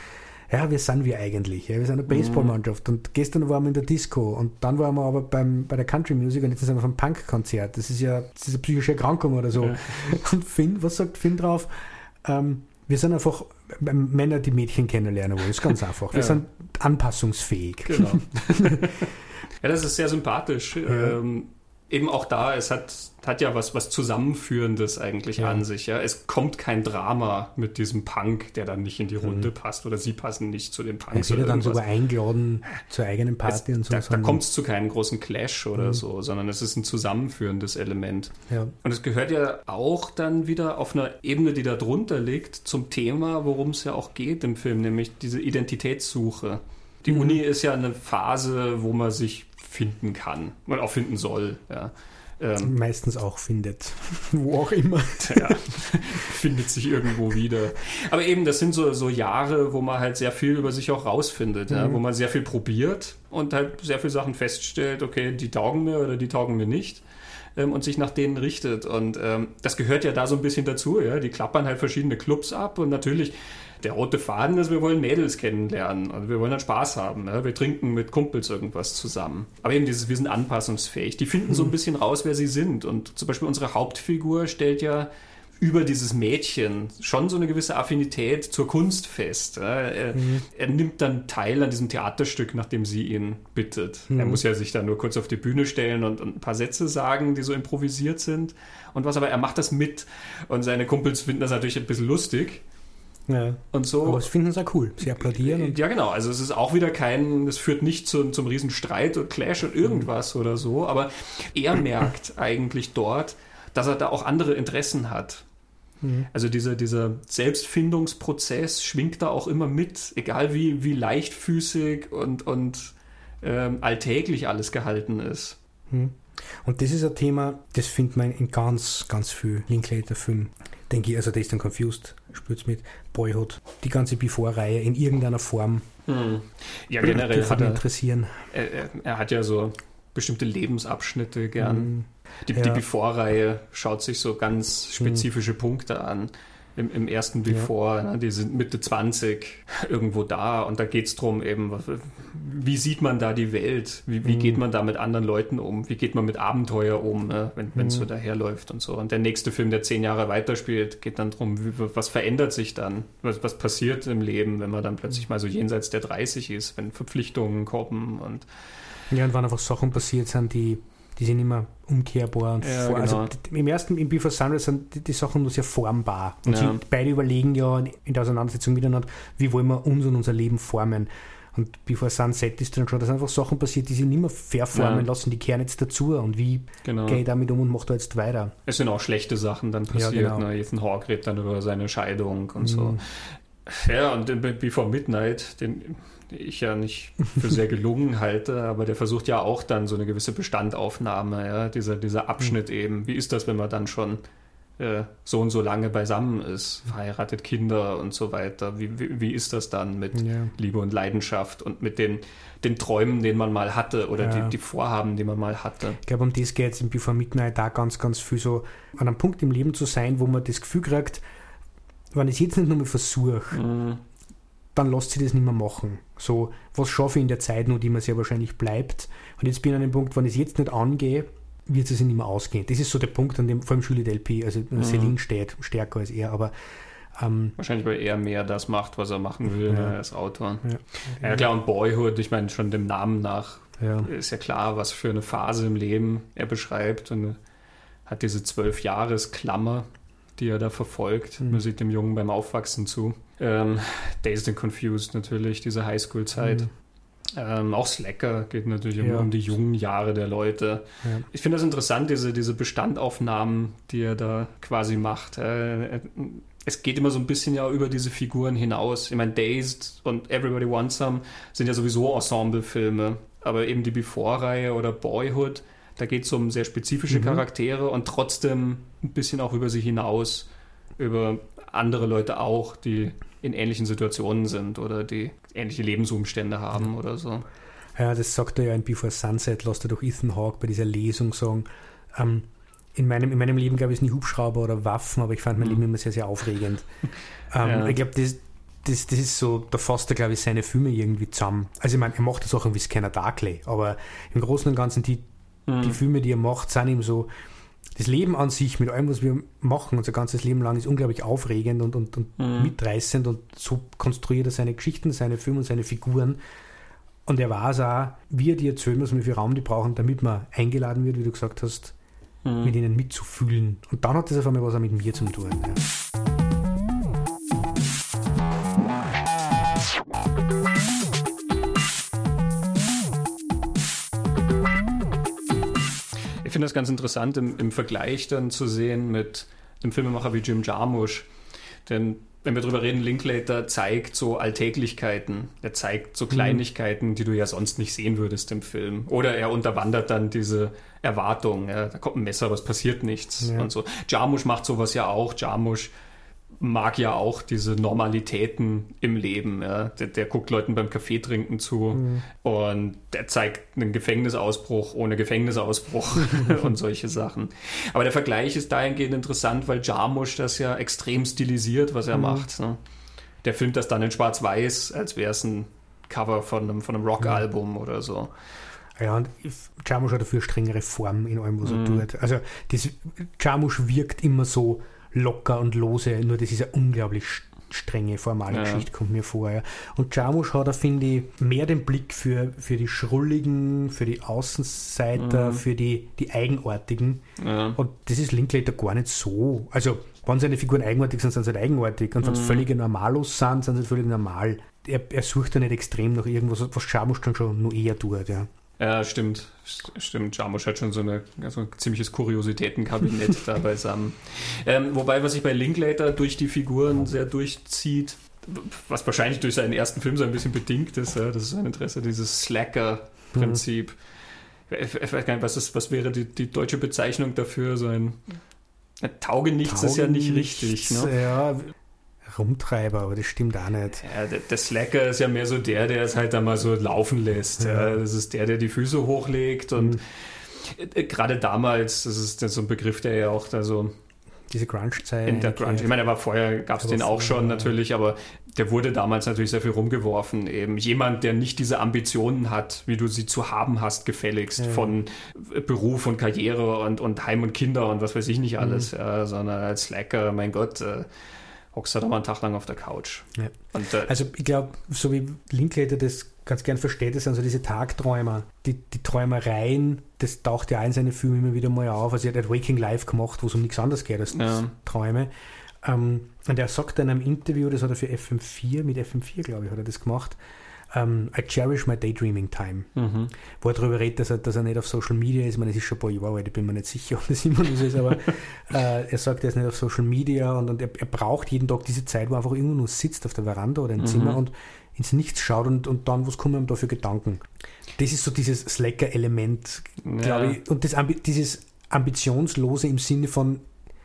ja, wer sind wir eigentlich? Ja, wir sind eine Baseballmannschaft. Und gestern waren wir in der Disco und dann waren wir aber beim, bei der Country Music und jetzt sind wir auf einem Punk-Konzert. Das ist ja das ist eine psychische Erkrankung oder so. Ja. <laughs> Und Finn, was sagt Finn drauf? Ähm, wir sind einfach Männer, die Mädchen kennenlernen wollen. Das ist ganz <laughs> einfach. Wir ja. sind anpassungsfähig. Genau. <laughs> ja, das ist sehr sympathisch. Ja. Ähm, eben auch da, es hat, hat ja was, was Zusammenführendes eigentlich ja. an sich. Ja? Es kommt kein Drama mit diesem Punk, der dann nicht in die mhm. Runde mhm. passt oder sie passen nicht zu den Punks. Er wird dann sogar eingeladen zur eigenen Party es, und so. Da, da kommt es zu keinem großen Clash oder mhm. so, sondern es ist ein zusammenführendes Element. Ja. Und es gehört ja auch dann wieder auf einer Ebene, die da drunter liegt, zum Thema, worum es ja auch geht im Film, nämlich diese Identitätssuche. Die mhm. Uni ist ja eine Phase, wo man sich finden kann und auch finden soll. Ja. Ähm, Meistens auch findet, <laughs> wo auch immer. Ja, <laughs> findet sich irgendwo wieder. Aber eben, das sind so, so Jahre, wo man halt sehr viel über sich auch rausfindet, mhm. ja, wo man sehr viel probiert und halt sehr viele Sachen feststellt, okay, die taugen mir oder die taugen mir nicht. Ähm, und sich nach denen richtet. Und ähm, das gehört ja da so ein bisschen dazu. Ja? Die klappern halt verschiedene Clubs ab und natürlich der rote Faden ist, wir wollen Mädels kennenlernen und wir wollen dann Spaß haben. Ne? Wir trinken mit Kumpels irgendwas zusammen. Aber eben dieses, wir sind anpassungsfähig. Die finden so ein bisschen raus, wer sie sind. Und zum Beispiel unsere Hauptfigur stellt ja über dieses Mädchen schon so eine gewisse Affinität zur Kunst fest. Er, mhm. er, nimmt dann teil an diesem Theaterstück, nachdem sie ihn bittet. Mhm. Er muss ja sich dann nur kurz auf die Bühne stellen und, und, ein paar Sätze sagen, die so improvisiert sind. Und was aber, er macht das mit. Und seine Kumpels finden das natürlich ein bisschen lustig. Ja. Und so. Aber es finden sie auch cool. Sie applaudieren. ja, genau. Also es ist auch wieder kein, es führt nicht zum, zum riesen Streit und Clash und irgendwas mhm. oder so. Aber er merkt <laughs> eigentlich dort, dass er da auch andere Interessen hat. Mhm. Also dieser, dieser Selbstfindungsprozess schwingt da auch immer mit, egal wie, wie leichtfüßig und, und ähm, alltäglich alles gehalten ist. Mhm. Und das ist ein Thema, das findet man in ganz, ganz viel Linklater-Filmen denke ich, also der ist dann confused, spürt mit Boyhood, die ganze Before-Reihe in irgendeiner Form. Hm. Ja, generell hat er, interessieren. Er, er, hat ja so bestimmte Lebensabschnitte gern. Hm. Die, ja. die Before-Reihe schaut sich so ganz hm. spezifische hm. Punkte an im, im ersten Before, ja. ne, die sind Mitte 20 irgendwo da und da geht es darum eben, wie sieht man da die Welt, wie, wie mhm. geht man da mit anderen Leuten um, wie geht man mit Abenteuer um, ne, wenn es mhm. so daherläuft und so. Und der nächste Film, der zehn Jahre weiterspielt, geht dann darum, wie, was verändert sich dann, was, was passiert im Leben, wenn man dann plötzlich mal so jenseits der 30 ist, wenn Verpflichtungen kommen und ja, und wann einfach Sachen passiert sind, die die sind immer umkehrbar und ja, vor. Also genau. Also im ersten, im Before Sunrise sind die, die, Sachen nur sehr formbar. Und ja. beide überlegen ja in der Auseinandersetzung miteinander, wie wollen wir uns und unser Leben formen. Und Before Sunset ist dann schon, dass einfach Sachen passiert, die sich nicht mehr verformen ja. lassen, die kehren jetzt dazu. Und wie genau. gehe ich damit um und mache da jetzt weiter? Es sind auch schlechte Sachen dann passiert. Ja, genau. ne? Ethan Hawke redet dann über seine Scheidung und mhm. so. Ja, und Before Midnight, den ich ja nicht für sehr gelungen <laughs> halte, aber der versucht ja auch dann so eine gewisse Bestandaufnahme, ja, dieser, dieser Abschnitt mhm. eben. Wie ist das, wenn man dann schon äh, so und so lange beisammen ist, verheiratet, Kinder und so weiter? Wie, wie, wie ist das dann mit ja. Liebe und Leidenschaft und mit den, den Träumen, den man mal hatte oder ja. die, die Vorhaben, die man mal hatte? Ich glaube, um das geht es im Before Midnight da ganz, ganz viel so an einem Punkt im Leben zu sein, wo man das Gefühl kriegt, wenn ich es jetzt nicht nur mal versuche, mhm. dann lässt sich das nicht mehr machen So, was schaffe ich in der Zeit nur, die mir sehr wahrscheinlich bleibt. Und jetzt bin ich an dem Punkt, wenn ich es jetzt nicht angehe, wird es nicht mehr ausgehen. Das ist so der Punkt, an dem vor allem Julie Delpy, also mhm. Celine steht, stärker als er, aber ähm, Wahrscheinlich, weil er mehr das macht, was er machen will ja. als Autor. Ja. ja. klar, und Boyhood, ich meine, schon dem Namen nach ja. ist ja klar, was für eine Phase im Leben er beschreibt und hat diese zwölf Jahresklammer, die er da verfolgt. Mhm. Man sieht dem Jungen beim Aufwachsen zu. Ähm, Dazed and Confused natürlich, diese Highschool-Zeit. Mhm. Ähm, auch Slacker geht natürlich ja. um, die jungen Jahre der Leute. Ja. Ich finde das interessant, diese, diese Bestandaufnahmen, die er da quasi macht. Äh, es geht immer so ein bisschen ja über diese Figuren hinaus. Ich meine, Dazed und Everybody Wants Some sind ja sowieso Ensemble-Filme, aber eben die Before-Reihe oder Boyhood, da geht es um sehr spezifische mhm. Charaktere und trotzdem ein bisschen auch über sie hinaus, über andere Leute auch, die in ähnlichen Situationen sind oder die ähnliche Lebensumstände haben oder so. Ja, das sagt er ja in Before Sunset, lässt er doch Ethan Hawke bei dieser Lesung sagen. Ähm, in, meinem, in meinem Leben gab es nie Hubschrauber oder Waffen, aber ich fand mein mhm. Leben immer sehr, sehr aufregend. <laughs> ähm, ja. Ich glaube, das, das, das ist so, da fasst er, glaube ich, seine Filme irgendwie zusammen. Also ich meine, er macht das auch wie Scanner Darkly, aber im Großen und Ganzen die, mhm. die Filme, die er macht, sind ihm so, das Leben an sich mit allem, was wir machen, unser ganzes Leben lang, ist unglaublich aufregend und, und, und mhm. mitreißend und so konstruiert er seine Geschichten, seine Filme und seine Figuren. Und er weiß auch, wie er die erzählen muss, wie viel Raum die brauchen, damit man eingeladen wird, wie du gesagt hast, mhm. mit ihnen mitzufühlen. Und dann hat das auf einmal was auch mit mir zu tun. Ja. Ich finde das ganz interessant im, im, Vergleich dann zu sehen mit einem Filmemacher wie Jim Jarmusch. Denn wenn wir darüber reden, Linklater zeigt so Alltäglichkeiten. Er zeigt so mhm. Kleinigkeiten, mhm. die du ja sonst nicht sehen würdest im Film. Oder er unterwandert dann diese Erwartung. Ja, da kommt ein Messer, aber es passiert nichts ja. und so. Jarmusch macht sowas ja auch. Jarmusch mag ja auch diese Normalitäten im Leben. Ja. Der, der, guckt Leuten beim Kaffee trinken zu mhm. und der zeigt einen Gefängnisausbruch ohne Gefängnisausbruch <laughs> und solche Sachen. Aber der Vergleich ist dahingehend interessant, weil Jarmusch das ja extrem stilisiert, was er mhm. macht. Ne? Der filmt das dann in Schwarz-Weiß, als wäre es ein Cover von einem, von einem Rockalbum oder so. Ja, und Jarmusch hat dafür strengere Formen in allem, was er mhm. tut. Also das, Jarmusch wirkt immer so locker und lose, nur das ist eine unglaublich strenge, formale ja. Geschichte, kommt mir vor. Ja. Und Jarmusch hat da, finde ich, mehr den Blick für, für die Schrulligen, für die Außenseiter, mhm. für die, die Eigenartigen. Ja. Und das ist Linklater gar nicht so. Also, wenn seine Figuren eigenartig sind, sind sie halt eigenartig. Und wenn sie mhm. völlige Normalos sind, sind sie völlig normal. Er, er sucht ja nicht extrem nach irgendwas, was Jarmusch dann schon nur eher tut. Ja. Ja, stimmt. Stimmt. Jarmusch hat schon so, eine, so ein ziemliches Kuriositätenkabinett <laughs> da beisammen. Ähm, wobei, was sich bei Linklater durch die Figuren sehr durchzieht, was wahrscheinlich durch seinen ersten Film so ein bisschen bedingt ist, ja, das ist sein Interesse, dieses Slacker-Prinzip. Mhm. Ich, ich, weiß gar nicht, was, ist, was wäre die, die deutsche Bezeichnung dafür? So ein Taugenichts, Taugenichts ist ja nicht richtig. Ne? Ja, Rumtreiber, aber das stimmt auch nicht. Ja, der, der, Slacker ist ja mehr so der, der es halt da mal so laufen lässt. Ja. Ja, das ist der, der die Füße hochlegt und mhm. gerade damals, das ist so ein Begriff, der ja auch da so diese Grunge-Zeit. In der Grunge. Ich meine, aber vorher gab es den auch schon natürlich, aber der wurde damals natürlich sehr viel rumgeworfen. Eben jemand, der nicht diese Ambitionen hat, wie du sie zu haben hast, gefälligst ja. von Beruf und Karriere und, und Heim und Kinder und was weiß ich nicht alles, mhm. ja, sondern als Slacker, mein Gott, äh, hockst halt mal einen Tag lang auf der Couch. Ja. Und, äh, also ich glaube, so wie Linklater das ganz gern versteht, das sind so diese Tagträumer, die, die Träumereien, das taucht ja in seinen Filmen immer wieder mal auf. Also er hat Waking Life gemacht, wo es um nichts anderes geht als ja. Träume. Ähm, und er sagt in einem Interview, das hat er für FM4, mit FM4 glaube ich, hat er das gemacht, um, ähm, I cherish my daydreaming time. Mhm. Wo er darüber redet, dass er, dass er nicht auf Social Media ist. Ich meine, es ist schon ein paar Jahre alt, ich bin mir nicht sicher, <laughs> ob das immer noch so ist, aber <laughs> äh, er sagt, er ist nicht auf Social Media und, und er, er, braucht jeden Tag diese Zeit, wo er einfach irgendwo nur sitzt auf der Veranda oder im mhm. Zimmer und ins Nichts schaut und, und dann, was kommen ihm da für Gedanken? Das ist so dieses Slacker-Element, glaube ja. ich. Und das, dieses Ambitionslose im Sinne von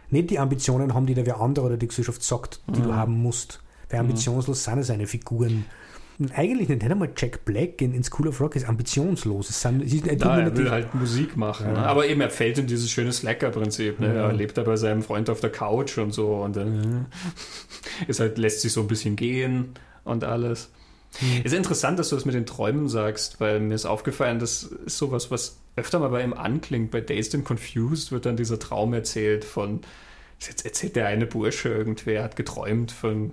nicht die Ambitionen haben, die da wer andere oder die Gesellschaft sagt, die mhm. du haben musst. Weil mhm. ambitionslos sind es seine Figuren eigentlich nicht einmal Jack Black in, in School of Rock ist ambitionslos. Es sind, es da, er will halt Musik machen. Ja. Ne? Aber eben, er fällt in dieses schöne Slacker-Prinzip. Ne? Ja. Er lebt da bei seinem Freund auf der Couch und so und dann <laughs> ist halt, lässt sich so ein bisschen gehen und alles. Mhm. Ist interessant, dass du das mit den Träumen sagst, weil mir ist aufgefallen, das ist sowas, was öfter mal bei ihm anklingt. Bei Dazed and Confused wird dann dieser Traum erzählt von, jetzt erzählt der eine Bursche irgendwer, hat geträumt von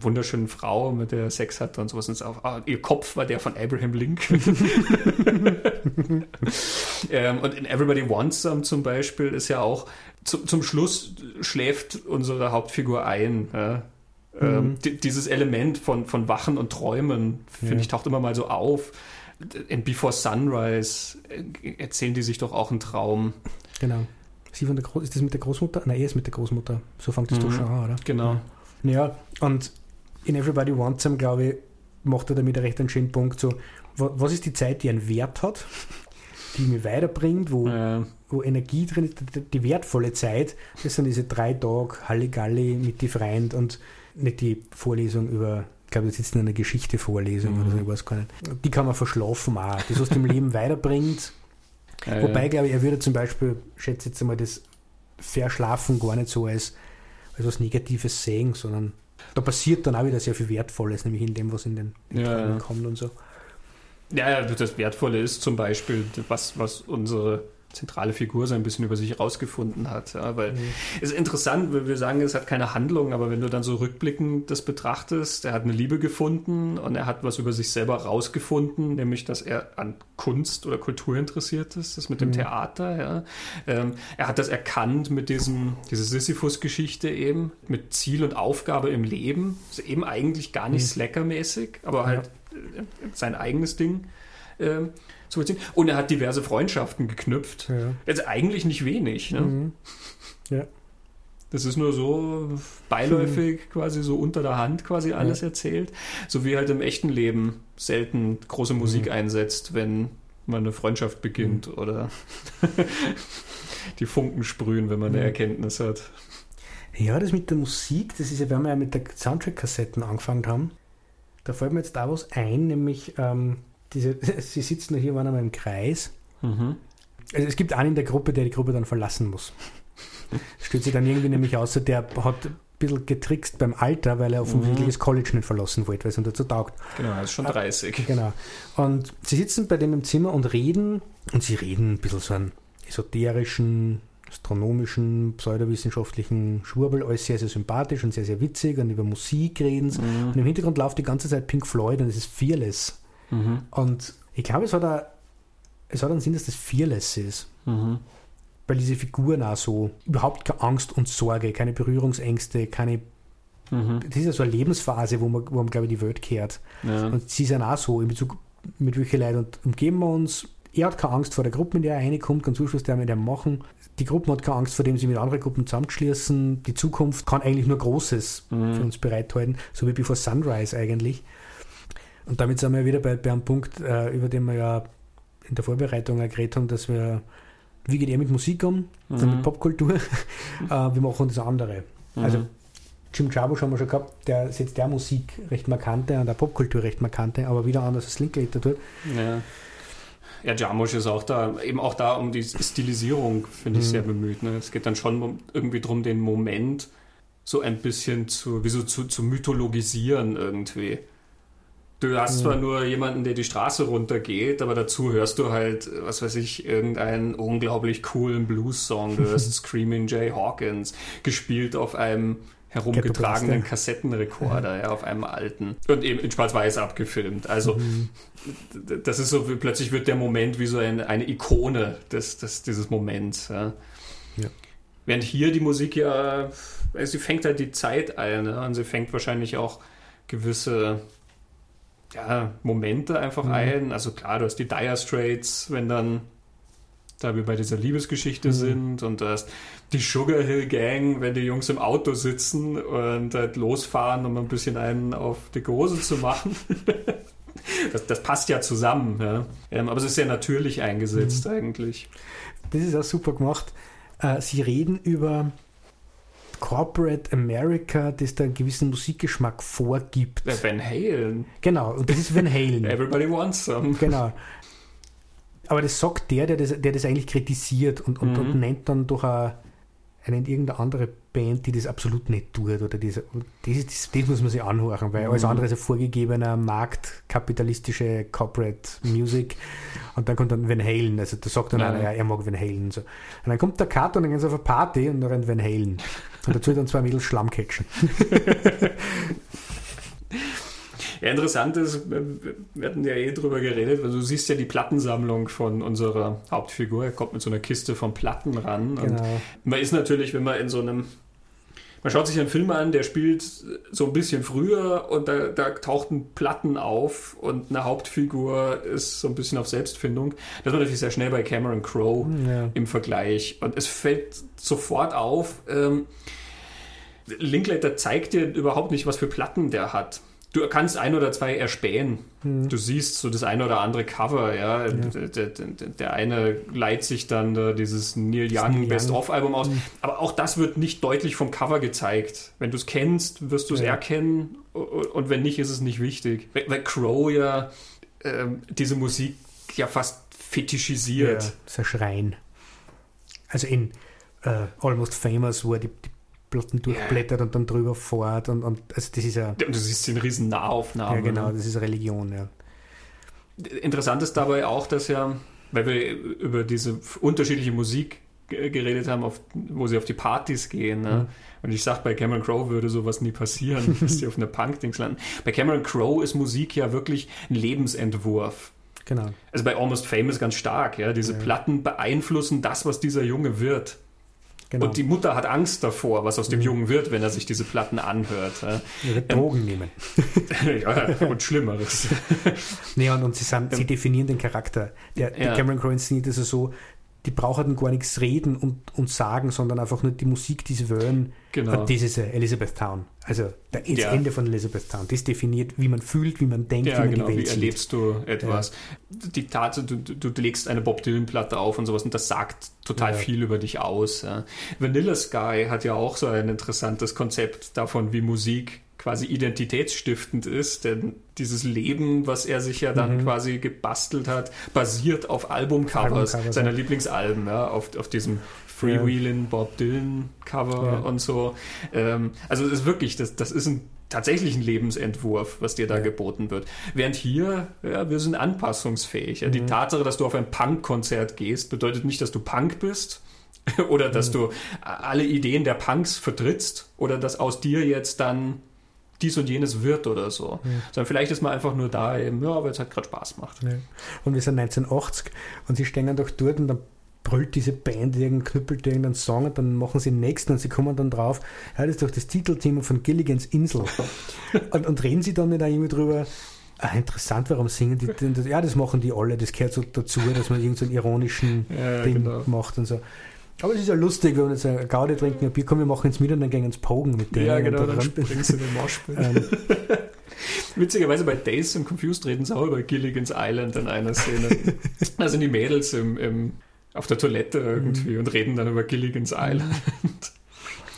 wunderschönen Frau, mit der er Sex hatte und sowas. Und auch, ah, ihr Kopf war der von Abraham Lincoln. <laughs> ähm, und in Everybody Wants Some zum Beispiel ist ja auch, zu, zum Schluss schläft unsere Hauptfigur ein. Ja? Ähm, mhm. dieses Element von, von Wachen und Träumen, finde ja. ich, taucht immer mal so auf. In Before Sunrise äh, erzählen die sich doch auch einen Traum. Genau. Sie von der Gro ist das mit der Großmutter? Nein, er ist mit der Großmutter. So fängt das mhm. doch schon an, oder? Genau. Ja, und in Everybody Wants Some, glaube ich, macht er damit einen recht einen schönen Punkt. So, was ist die Zeit, die einen Wert hat, die mich weiterbringt, wo, ja. wo Energie drin ist, die wertvolle Zeit, das sind diese drei Tage Halligalli mit die Freund und nicht die Vorlesung über, ich glaube, das ist in einer Geschichte-Vorlesung mhm. oder so, ich weiß gar nicht. Die kann man verschlafen auch. Das, was dem <laughs> Leben weiterbringt. Ja, Wobei, ja. glaube ich, er würde zum Beispiel, schätze jetzt einmal, das Verschlafen gar nicht so als, als was Negatives sehen, sondern da passiert dann auch wieder sehr viel Wertvolles, nämlich in dem, was in den, in ja, kommt und so. Ja, das Wertvolle ist zum Beispiel, was, was unsere zentrale Figur so ein bisschen über sich herausgefunden hat. Ja, weil mhm. es ist interessant, wir sagen, es hat keine Handlung, aber wenn du dann so rückblickend das betrachtest, er hat eine Liebe gefunden und er hat was über sich selber rausgefunden, nämlich, dass er an Kunst oder Kultur interessiert ist, das mit dem mhm. Theater. Ja. Ähm, er hat das erkannt mit diesem, diese Sisyphus-Geschichte eben, mit Ziel und Aufgabe im Leben. Ist eben eigentlich gar nicht mhm. slackermäßig, aber halt ja. sein eigenes Ding. Ähm, zu. Und er hat diverse Freundschaften geknüpft. Ja. Jetzt eigentlich nicht wenig. Ne? Mhm. Ja. Das ist nur so beiläufig, hm. quasi so unter der Hand quasi alles ja. erzählt. So wie halt im echten Leben selten große Musik mhm. einsetzt, wenn man eine Freundschaft beginnt mhm. oder <laughs> die Funken sprühen, wenn man eine mhm. Erkenntnis hat. Ja, das mit der Musik, das ist ja, wenn wir ja mit der Soundtrack-Kassetten angefangen haben, da fällt mir jetzt da was ein, nämlich ähm, diese, <laughs> sie sitzen hier waren einmal im Kreis. Mhm. Also es gibt einen in der Gruppe, der die Gruppe dann verlassen muss. Stellt sich dann irgendwie nämlich aus, der hat ein bisschen getrickst beim Alter, weil er offensichtlich mhm. das College nicht verlassen wollte, weil es ihm dazu taugt. Genau, er ist schon 30. Ah, genau. Und sie sitzen bei dem im Zimmer und reden, und sie reden ein bisschen so einen esoterischen, astronomischen, pseudowissenschaftlichen Schwurbel, alles sehr, sehr sympathisch und sehr, sehr witzig und über Musik reden. Mhm. Und im Hintergrund läuft die ganze Zeit Pink Floyd und es ist Fearless. Mhm. Und ich glaube, es hat, a, es hat einen Sinn, dass das fearless ist. Mhm. Weil diese Figuren auch so überhaupt keine Angst und Sorge, keine Berührungsängste, keine. Mhm. Das ist ja so eine Lebensphase, wo man, wo man glaube ich, die Welt kehrt. Ja. Und sie sind auch so in Bezug mit welchen Leuten umgeben wir uns. Er hat keine Angst vor der Gruppe, in der er reinkommt, kann Zuschuss der mit ihm machen. Die Gruppen hat keine Angst vor dem, sie mit anderen Gruppen zusammenschließen. Die Zukunft kann eigentlich nur Großes mhm. für uns bereithalten, so wie bevor Sunrise eigentlich. Und damit sind wir wieder bei, bei einem Punkt, äh, über den wir ja in der Vorbereitung auch geredet haben, dass wir, wie geht er mit Musik um, mhm. mit Popkultur? <laughs> äh, wir machen das andere. Mhm. Also Jim Jarmusch haben wir schon gehabt, der setzt der Musik recht markante und der Popkultur recht markante, aber wieder anders als Linklater tut. Ja. Ja, Jarmusch ist auch da, eben auch da um die Stilisierung, finde ich, mhm. sehr bemüht. Ne? Es geht dann schon irgendwie darum, den Moment so ein bisschen zu, wie so zu, zu mythologisieren irgendwie. Du hast zwar nur jemanden, der die Straße runtergeht, aber dazu hörst du halt, was weiß ich, irgendeinen unglaublich coolen Blues-Song. Du hörst <laughs> Screaming Jay Hawkins, gespielt auf einem herumgetragenen Kassettenrekorder, ja, auf einem alten. Und eben in Schwarz-Weiß abgefilmt. Also, mhm. das ist so, plötzlich wird der Moment wie so eine, eine Ikone des, des, dieses Moments. Ja. ja. Während hier die Musik ja, sie fängt halt die Zeit ein ne? und sie fängt wahrscheinlich auch gewisse ja, Momente einfach mhm. ein. Also klar, du hast die Dire Straits, wenn dann da wir bei dieser Liebesgeschichte mhm. sind und du hast die Sugar Hill Gang, wenn die Jungs im Auto sitzen und halt losfahren, um ein bisschen einen auf die Hose zu machen. <laughs> das, das, passt ja zusammen. Ja. Ähm, aber es ist sehr natürlich eingesetzt mhm. eigentlich. Das ist auch super gemacht. Äh, sie reden über Corporate America, das da einen gewissen Musikgeschmack vorgibt. Van Halen. Genau, und das ist Van Halen. <laughs> Everybody wants some. Genau. Aber das sagt der, der das, der das eigentlich kritisiert und, und, mhm. und nennt dann doch ein, eine irgendeine andere Band, die das absolut nicht tut. Oder das, das, das, das muss man sich anhören, weil mhm. alles andere ist ein vorgegebener marktkapitalistische Corporate Music. Und dann kommt dann Van Halen. Also da sagt dann ja. einer, ja, er mag Van Halen. So. Und dann kommt der Cut und dann gehen sie auf eine Party und dann rennt Van Halen. Und dazu dann zwei Mädels Schlammcatchen. <laughs> Ja, interessant ist, wir hatten ja eh drüber geredet, weil du siehst ja die Plattensammlung von unserer Hauptfigur. Er kommt mit so einer Kiste von Platten ran. Genau. Und man ist natürlich, wenn man in so einem man schaut sich einen Film an, der spielt so ein bisschen früher und da, da tauchten Platten auf und eine Hauptfigur ist so ein bisschen auf Selbstfindung. Das war natürlich sehr schnell bei Cameron Crowe ja. im Vergleich. Und es fällt sofort auf, ähm, Linklater zeigt dir überhaupt nicht, was für Platten der hat du kannst ein oder zwei erspähen. Mhm. Du siehst so das eine oder andere Cover, ja. ja. Der, der, der, eine leiht sich dann da dieses Neil Young Best-of-Album aus. Mhm. Aber auch das wird nicht deutlich vom Cover gezeigt. Wenn du es kennst, wirst du es ja. erkennen. Und wenn nicht, ist es nicht wichtig. Weil Crow ja äh, diese Musik ja fast fetischisiert. Ja, so Schreien. Also in uh, Almost Famous, wo er die, die Platten durchblättert und dann drüber fährt. Und, und also das ist ja. Und das ist eine riesen Nahaufnahme. Ja, genau, das ist Religion, ja. Interessant ist dabei auch, dass ja, weil wir über diese unterschiedliche Musik geredet haben, auf, wo sie auf die Partys gehen. Ne? Mhm. Und ich sage, bei Cameron Crowe würde sowas nie passieren, <laughs> dass die auf einer Punk-Dings landen. Bei Cameron Crowe ist Musik ja wirklich ein Lebensentwurf. Genau. Also bei Almost Famous ganz stark, ja. Diese ja. Platten beeinflussen das, was dieser Junge wird. Genau. Und die Mutter hat Angst davor, was aus dem mhm. Jungen wird, wenn er sich diese Platten anhört. Er wird Drogen ähm, nehmen. <laughs> ja, und Schlimmeres. nee, und, und sie, sind, sie definieren den Charakter. Der, der Cameron Crowe inszeniert also so, die brauchen gar nichts reden und, und sagen, sondern einfach nur die Musik, die sie wollen. Genau. Das ist Elizabeth Town. Also das ja. Ende von Elizabeth Town. Das definiert, wie man fühlt, wie man denkt, ja, wie man genau, die Welt wie erlebst du etwas. Ja. Die Tatsache, du, du, legst eine Bob Dylan-Platte auf und sowas und das sagt total viel über dich aus. Vanilla Sky hat ja auch so ein interessantes Konzept davon, wie Musik quasi identitätsstiftend ist, denn dieses Leben, was er sich ja dann mhm. quasi gebastelt hat, basiert auf Albumcovers Albumcover, seiner ja. Lieblingsalben, ja, auf, auf diesem Freewheeling ja. Bob Dylan Cover und so. Ähm, also es ist wirklich, das, das ist ein tatsächlich ein Lebensentwurf, was dir da geboten wird. Während hier, ja, wir sind anpassungsfähig. Ja. Die mhm. Tatsache, dass du auf ein Punk-Konzert gehst, bedeutet nicht, dass du Punk bist <laughs> oder dass mhm. du alle Ideen der Punks vertrittst oder dass aus dir jetzt dann dies und jenes wird oder so. Ja. Sondern vielleicht ist man einfach nur da eben, ja, weil es halt gerade Spaß macht. Ja. Und wir sind 1980 und sie stehen doch dort und dann brüllt diese Band irgendeinen knüppelt irgendeinen Song und dann machen sie den nächsten und sie kommen dann drauf, ja, das ist doch das Titelthema von Gilligans Insel. <laughs> und, und reden sie dann nicht auch immer drüber, Ah, interessant, warum singen die denn das? Ja, das machen die alle, das gehört so dazu, dass man irgendeinen so ironischen ja, Ding genau. macht und so. Aber es ist ja lustig, wenn wir jetzt eine Gaude trinken, ein Bier, komm, wir machen jetzt mit und dann gehen wir ins Pogen mit denen. Ja, genau, dann springst du in den Moshpit. Ähm. <laughs> Witzigerweise bei Days und Confused reden sie auch über Gilligan's Island in einer Szene. <laughs> da sind die Mädels im, im, auf der Toilette irgendwie mhm. und reden dann über Gilligan's Island.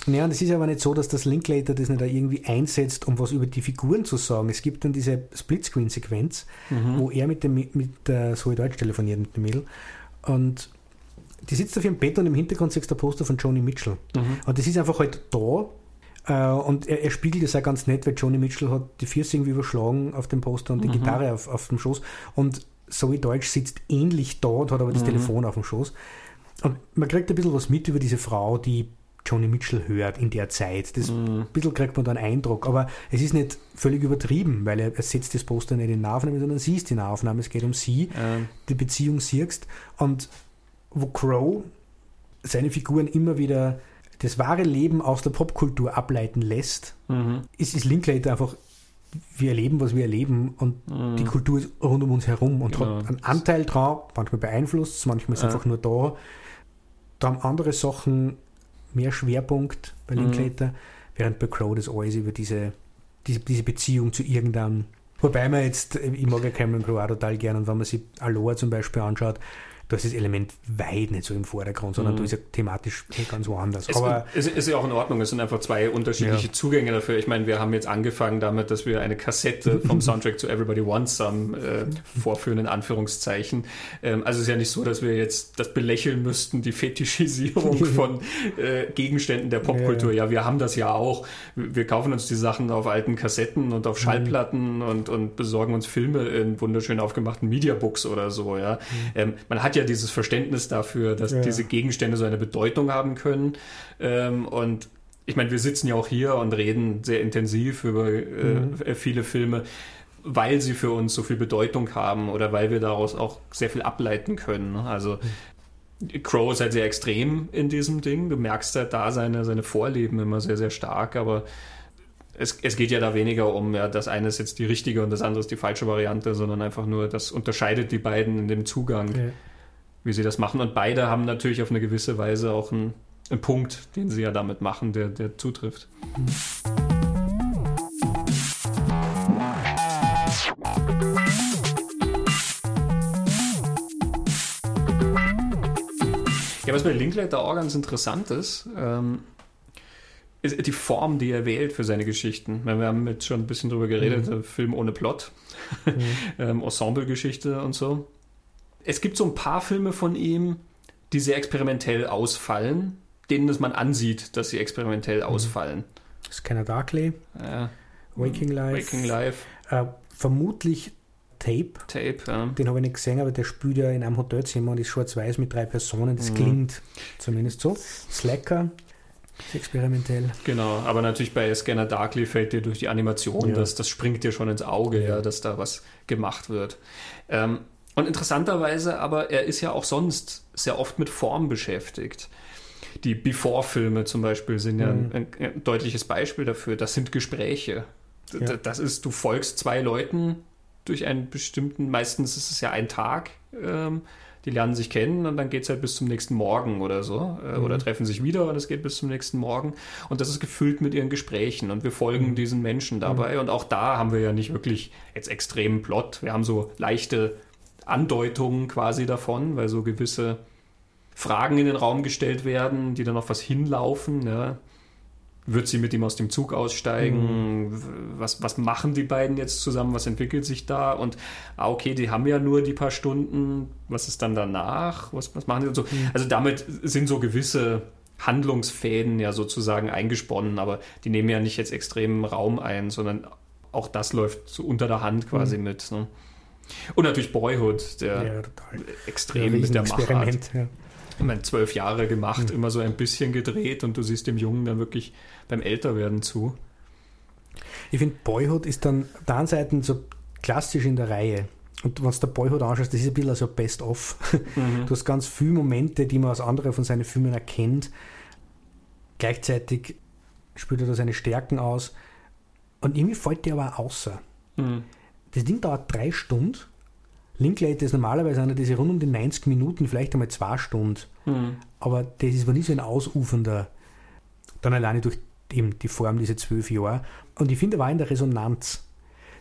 Ja, und es ist aber nicht so, dass das Linklater das nicht da irgendwie einsetzt, um was über die Figuren zu sagen. Es gibt dann diese Splitscreen-Sequenz, mhm. wo er mit, dem, mit der Zoe Deutsch telefoniert, mit dem Mädel. Und die sitzt auf ihrem Bett und im Hintergrund siehst du der Poster von Joni Mitchell. Mhm. Und das ist einfach halt da. Äh, und er, er, spiegelt das auch ganz nett, weil Joni Mitchell hat die Füße irgendwie überschlagen auf dem Poster und die mhm. Gitarre auf, auf dem Schoß. Und Zoe Deutsch sitzt ähnlich da und hat aber das mhm. Telefon auf dem Schoß. Und man kriegt ein bisschen was mit über diese Frau, die Joni Mitchell hört in der Zeit. Das ein bisschen kriegt man da einen Eindruck. Aber es ist nicht völlig übertrieben, weil er, er setzt das Poster nicht in Nahaufnahme, sondern siehst die Nahaufnahme. Es geht um sie, mhm. die Beziehung siehst. Und wo Crow seine Figuren immer wieder das wahre Leben aus der Popkultur ableiten lässt, mhm. ist, ist Linklater einfach, wir erleben, was wir erleben und mhm. die Kultur ist rund um uns herum und genau. hat einen Anteil dran, manchmal beeinflusst manchmal ist es ja. einfach nur da. Da haben andere Sachen mehr Schwerpunkt bei mhm. Linklater, mhm. während bei Crow das alles über diese, diese, diese Beziehung zu irgendeinem Wobei man jetzt, ich mag ja Cameron Crowe total gern und wenn man sich Aloha zum Beispiel anschaut, da ist das Element weit nicht so im Vordergrund, sondern mhm. du ist ja thematisch ganz woanders. Es, Aber es ist ja auch in Ordnung, es sind einfach zwei unterschiedliche ja. Zugänge dafür. Ich meine, wir haben jetzt angefangen damit, dass wir eine Kassette vom <laughs> Soundtrack zu Everybody Wants Some äh, <laughs> vorführen, in Anführungszeichen. Ähm, also es ist ja nicht so, dass wir jetzt das belächeln müssten, die Fetischisierung <laughs> von äh, Gegenständen der Popkultur. Ja. ja, wir haben das ja auch. Wir kaufen uns die Sachen auf alten Kassetten und auf mhm. Schallplatten mhm. und, und besorgen uns Filme in wunderschön aufgemachten Mediabooks oder so. Ja, mhm. ähm, man hat ja dieses Verständnis dafür, dass ja. diese Gegenstände so eine Bedeutung haben können. Ähm, und ich meine, wir sitzen ja auch hier und reden sehr intensiv über äh, mhm. viele Filme, weil sie für uns so viel Bedeutung haben oder weil wir daraus auch sehr viel ableiten können. Also mhm. Crow ist halt sehr extrem in diesem Ding. Du merkst halt da seine, seine Vorleben immer sehr, sehr stark, aber es, es geht ja da weniger um, ja, das eine ist jetzt die richtige und das andere ist die falsche Variante, sondern einfach nur, das unterscheidet die beiden in dem Zugang. Okay wie sie das machen. Und beide haben natürlich auf eine gewisse Weise auch einen, einen Punkt, den sie ja damit machen, der, der zutrifft. Ja, was bei Linklater auch ganz interessant ist, ähm, ist die Form, die er wählt für seine Geschichten. Wir haben jetzt schon ein bisschen drüber geredet, mhm. Film ohne Plot, mhm. <laughs> ähm, Ensemble-Geschichte und so es gibt so ein paar Filme von ihm, die sehr experimentell ausfallen, denen es man ansieht, dass sie experimentell mhm. ausfallen. Scanner Darkly, ja. Waking Life. Waking Life. Äh, vermutlich Tape. Tape, ja. Den habe ich nicht gesehen, aber der spielt ja in einem Hotelzimmer und ist schwarz-weiß mit drei Personen. Das mhm. klingt zumindest so. Slacker. Experimentell. Genau, aber natürlich bei Scanner Darkly fällt dir durch die Animation, ja. das, das springt dir schon ins Auge, ja. ja dass da was gemacht wird. Ähm, und interessanterweise aber, er ist ja auch sonst sehr oft mit Form beschäftigt. Die Before-Filme zum Beispiel sind ja mhm. ein, ein, deutliches Beispiel dafür. Das sind Gespräche. Ja. Das ist, du folgst zwei Leuten durch einen bestimmten, meistens ist es ja ein Tag, ähm, die lernen sich kennen und dann geht es halt bis zum nächsten Morgen oder so. Äh, mhm. Oder treffen sich wieder und es geht bis zum nächsten Morgen. Und das ist gefüllt mit ihren Gesprächen und wir folgen mhm. diesen Menschen dabei. Mhm. Und auch da haben wir ja nicht wirklich jetzt extremen Plot. Wir haben so leichte Andeutungen quasi davon, weil so gewisse Fragen in den Raum gestellt werden, die dann auf was hinlaufen. Ja. Wird sie mit ihm aus dem Zug aussteigen? Mhm. Was, was machen die beiden jetzt zusammen? Was entwickelt sich da? Und ah, okay, die haben ja nur die paar Stunden. Was ist dann danach? Was, was machen die? So? Mhm. Also damit sind so gewisse Handlungsfäden ja sozusagen eingesponnen, aber die nehmen ja nicht jetzt extremen Raum ein, sondern auch das läuft so unter der Hand quasi mhm. mit. Ne? Und natürlich Boyhood, der ja, extrem ja, mit der Machart. Ja. Ich meine, zwölf Jahre gemacht, mhm. immer so ein bisschen gedreht und du siehst dem Jungen dann wirklich beim Älterwerden zu. Ich finde, Boyhood ist dann der einen Seite so klassisch in der Reihe. Und wenn du der Boyhood anschaust, das ist ein bisschen so Best-of. Mhm. Du hast ganz viele Momente, die man aus anderen von seinen Filmen erkennt. Gleichzeitig spielt er da seine Stärken aus. Und irgendwie fällt dir aber außer. Mhm. Das Ding dauert drei Stunden. Linklater ist normalerweise einer, diese rund um die 90 Minuten, vielleicht einmal zwei Stunden. Mhm. Aber das ist nie so ein ausufernder. Dann alleine durch eben die Form dieser zwölf Jahre. Und ich finde, er war in der Resonanz.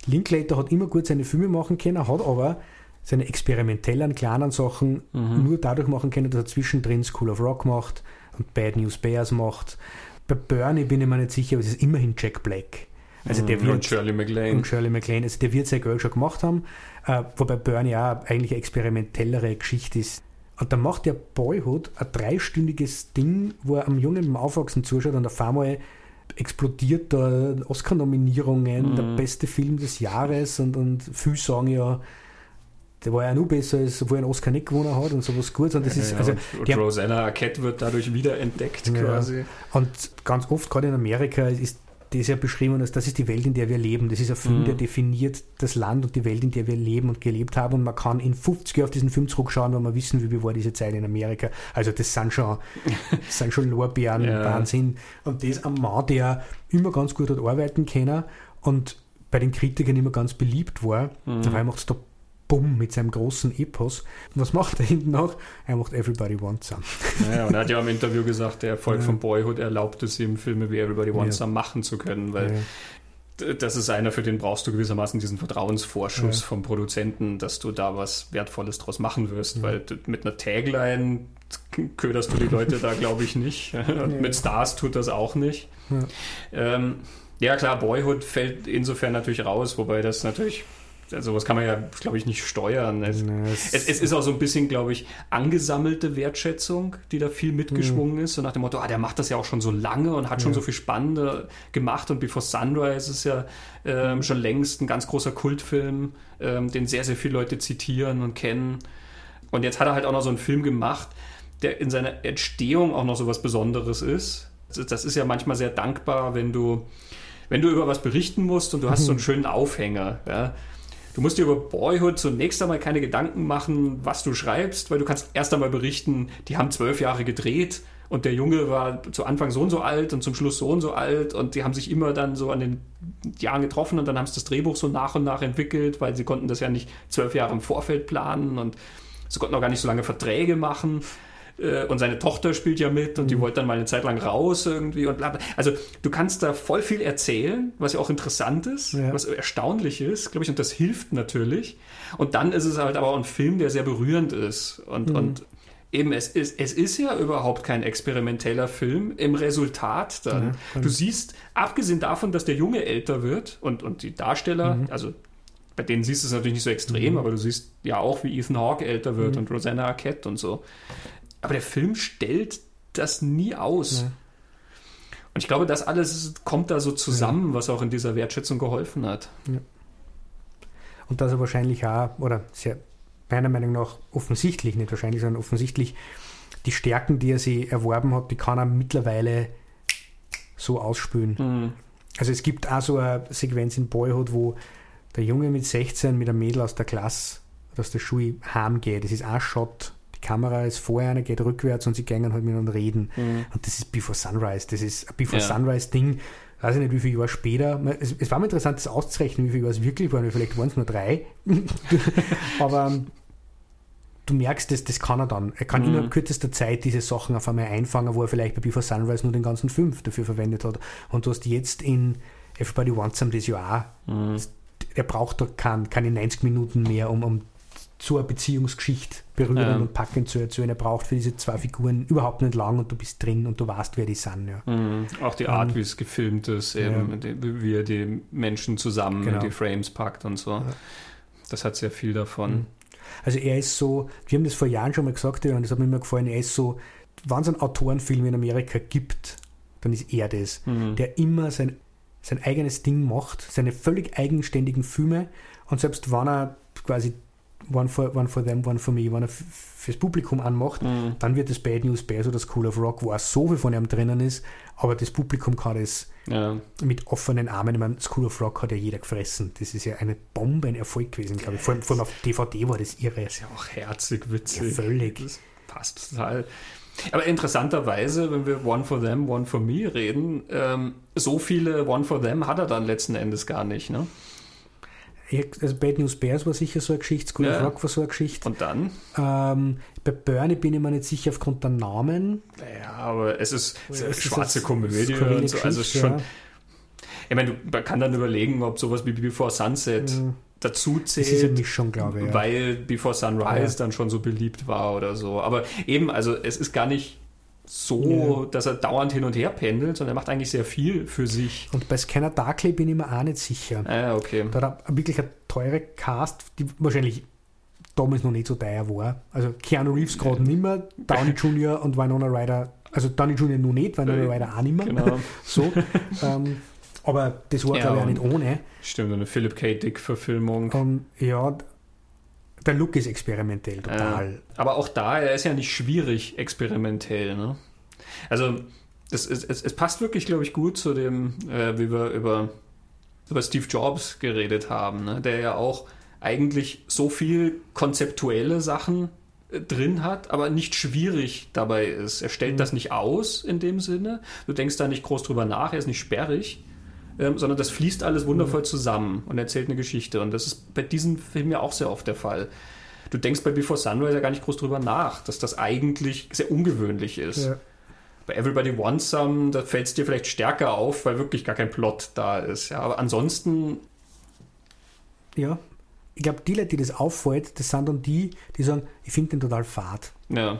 Linklater hat immer gut seine Filme machen können, hat aber seine experimentellen kleinen Sachen mhm. nur dadurch machen können, dass er zwischendrin School of Rock macht und Bad News Bears macht. Bei Bernie bin ich mir nicht sicher, aber es ist immerhin Jack Black. Also der mhm. wird, und Shirley MacLaine. Und Shirley MacLaine. Also der wird sein Geld schon gemacht haben, äh, wobei Bernie ja eigentlich eine experimentellere Geschichte ist. Und dann macht der Boyhood ein dreistündiges Ding, wo er am Jungen beim Aufwachsen zuschaut und auf einmal explodiert da Oscar-Nominierungen, mhm. der beste Film des Jahres und, und viele sagen ja, der war ja nur besser, als obwohl er einen Oscar nicht gewonnen hat und sowas Gutes. Und, das ja, ist, ja, also, und Rosanna Arquette wird dadurch wiederentdeckt ja. quasi. Und ganz oft, gerade in Amerika, ist die ist ja beschrieben als das ist die Welt, in der wir leben. Das ist ein Film, mhm. der definiert das Land und die Welt, in der wir leben und gelebt haben. Und man kann in 50 Jahren auf diesen Film zurückschauen, wenn man wissen, wie war diese Zeit in Amerika. Also das sind schon, das <laughs> sind schon Lorbeeren, ja. Wahnsinn. Und das am Mann, der immer ganz gut hat arbeiten können und bei den Kritikern immer ganz beliebt war. Mhm. Dabei macht es bumm, mit seinem großen Epos. Und was macht er hinten noch? Er macht Everybody Wants Some. Naja, und er hat ja im Interview gesagt, der Erfolg ja. von Boyhood erlaubt es ihm, Filme wie Everybody Wants ja. Some machen zu können, weil ja. das ist einer, für den brauchst du gewissermaßen diesen Vertrauensvorschuss ja. vom Produzenten, dass du da was Wertvolles draus machen wirst, mhm. weil mit einer Tagline köderst du die Leute da, glaube ich, nicht. <laughs> Und mit Stars tut das auch nicht. Ja. Ähm, ja, klar, Boyhood fällt insofern natürlich raus, wobei das natürlich also was kann man ja, glaube ich, nicht steuern. Es, es, es, ist auch so ein bisschen, glaube ich, angesammelte Wertschätzung, die da viel mitgeschwungen mhm. ist. So nach dem Motto, ah, der macht das ja auch schon so lange und hat ja. schon so viel Spannende gemacht. Und Before Sunrise ist ja ähm, schon längst ein ganz großer Kultfilm, ähm, den sehr, sehr viele Leute zitieren und kennen. Und jetzt hat er halt auch noch so einen Film gemacht, der in seiner Entstehung auch noch so was Besonderes ist. Das ist ja manchmal sehr dankbar, wenn du, wenn du über was berichten musst und du hast so einen mhm. schönen Aufhänger. Ja? Du musst dir über Boyhood zunächst einmal keine Gedanken machen, was du schreibst, weil du kannst erst einmal berichten, die haben zwölf Jahre gedreht und der Junge war zu Anfang so und so alt und zum Schluss so und so alt und die haben sich immer dann so an den Jahren getroffen und dann haben sie das Drehbuch so nach und nach entwickelt, weil sie konnten das ja nicht zwölf Jahre im Vorfeld planen und sie konnten auch gar nicht so lange Verträge machen. Äh, und seine Tochter spielt ja mit und die mhm. wollte dann mal eine Zeit lang raus irgendwie und bla bla. Also du kannst da voll viel erzählen, was ja auch interessant ist, ja. was erstaunlich ist, glaube ich, und das hilft natürlich. Und dann ist es halt aber auch ein Film, der sehr berührend ist und, mhm. und eben, es ist, es ist ja überhaupt kein experimenteller Film im Resultat dann. Ja, du siehst, abgesehen davon, dass der Junge älter wird und, und die Darsteller, mhm. also bei denen siehst du es natürlich nicht so extrem, mhm. aber du siehst ja auch, wie Ethan Hawke älter wird mhm. und Rosanna Arquette und so. Aber der Film stellt das nie aus. Ja. Und ich glaube, das alles kommt da so zusammen, ja. was auch in dieser Wertschätzung geholfen hat. Ja. Und dass er wahrscheinlich auch, oder sehr, meiner Meinung nach offensichtlich, nicht wahrscheinlich, sondern offensichtlich, die Stärken, die er sich erworben hat, die kann er mittlerweile so ausspülen. Mhm. Also es gibt auch so eine Sequenz in Boyhood, wo der Junge mit 16 mit einem Mädel aus der Klasse, aus der Schule heimgeht. Das ist ein Shot die Kamera ist vorher, eine geht rückwärts und sie gehen halt miteinander reden. Mhm. Und das ist Before Sunrise. Das ist ein Before ja. Sunrise-Ding. Weiß ich nicht, wie viele Jahre später. Es, es war mir interessant, das auszurechnen, wie viele Jahre es wirklich waren. Vielleicht waren es nur drei. <laughs> Aber ähm, du merkst, das, das kann er dann. Er kann mhm. innerhalb kürzester Zeit diese Sachen auf einmal einfangen, wo er vielleicht bei Before Sunrise nur den ganzen fünf dafür verwendet hat. Und du hast jetzt in Everybody Wants Some das ja auch. Mhm. Er braucht doch kein, keine 90 Minuten mehr, um, um zur Beziehungsgeschichte berühren ja. und packend zu erzählen. Er braucht für diese zwei Figuren überhaupt nicht lang und du bist drin und du weißt, wer die sind. Ja. Mhm. Auch die Art, um, wie es gefilmt ist, eben, ja. wie er die Menschen zusammen genau. in die Frames packt und so. Das hat sehr viel davon. Mhm. Also er ist so, wir haben das vor Jahren schon mal gesagt, und das hat mir immer gefallen, er ist so, wenn es einen Autorenfilm in Amerika gibt, dann ist er das, mhm. der immer sein, sein eigenes Ding macht, seine völlig eigenständigen Filme und selbst wenn er quasi One for, one for Them, One for Me, wenn er fürs Publikum anmacht, mhm. dann wird das Bad News Bears oder School of Rock, wo auch so viel von ihm drinnen ist, aber das Publikum kann das ja. mit offenen Armen. Ich meine, School of Rock hat ja jeder gefressen. Das ist ja eine Bombe, ein Erfolg gewesen, glaube ich. Vor allem, vor allem, auf DVD war das irre. Das ist ja auch herzig, witzig. Ja, völlig. Das passt total. Aber interessanterweise, wenn wir One for Them, One for Me reden, ähm, so viele One for Them hat er dann letzten Endes gar nicht, ne? Also Bad News Bears war sicher so eine Geschichte, School ja. Rock war so eine Geschichte. Und dann? Ähm, bei Bernie bin ich mir nicht sicher aufgrund der Namen. Ja, aber es ist, es ist schwarze Komödie und so. Also schon. Ja. Ich meine, man kann dann überlegen, ob sowas wie Before Sunset ja. dazu zählt. Das ist eine Mischung, glaube ich. Ja. Weil Before Sunrise dann schon so beliebt war oder so. Aber eben, also es ist gar nicht so, ja. dass er dauernd hin und her pendelt, sondern er macht eigentlich sehr viel für sich. Und bei Scanner Darkly bin ich mir auch nicht sicher. Ah, okay. Da hat er wirklich eine teure Cast, die wahrscheinlich damals noch nicht so teuer war. Also Keanu Reeves gerade nicht mehr, Downey Jr. und Winona Ryder, also Downey Jr. noch nicht, Winona Ryder auch nicht mehr. Genau. <laughs> so. ähm, aber das war, ja, glaube ich, auch nicht ohne. Stimmt, eine Philip K. Dick-Verfilmung. Um, ja, der Look ist experimentell, total. Äh, aber auch da, er ist ja nicht schwierig experimentell. Ne? Also, es, es, es, passt wirklich, glaube ich, gut zu dem, äh, wie wir über, über Steve Jobs geredet haben, ne? der ja auch eigentlich so viel konzeptuelle Sachen äh, drin hat, aber nicht schwierig dabei ist. Er stellt mhm. das nicht aus in dem Sinne. Du denkst da nicht groß drüber nach, er ist nicht sperrig ähm, sondern das fließt alles wundervoll mhm. zusammen und erzählt eine Geschichte. Und das ist bei diesen Filmen ja auch sehr oft der Fall. Du denkst bei Before Sunrise ja gar nicht groß drüber nach, dass das eigentlich sehr ungewöhnlich ist. Ja. Bei Everybody Wants Some, da fällt es dir vielleicht stärker auf, weil wirklich gar kein Plot da ist. Ja, aber ansonsten. Ja, ich glaube, die Leute, die das auffällt, das sind dann die, die sagen, ich finde den total fad. Ja.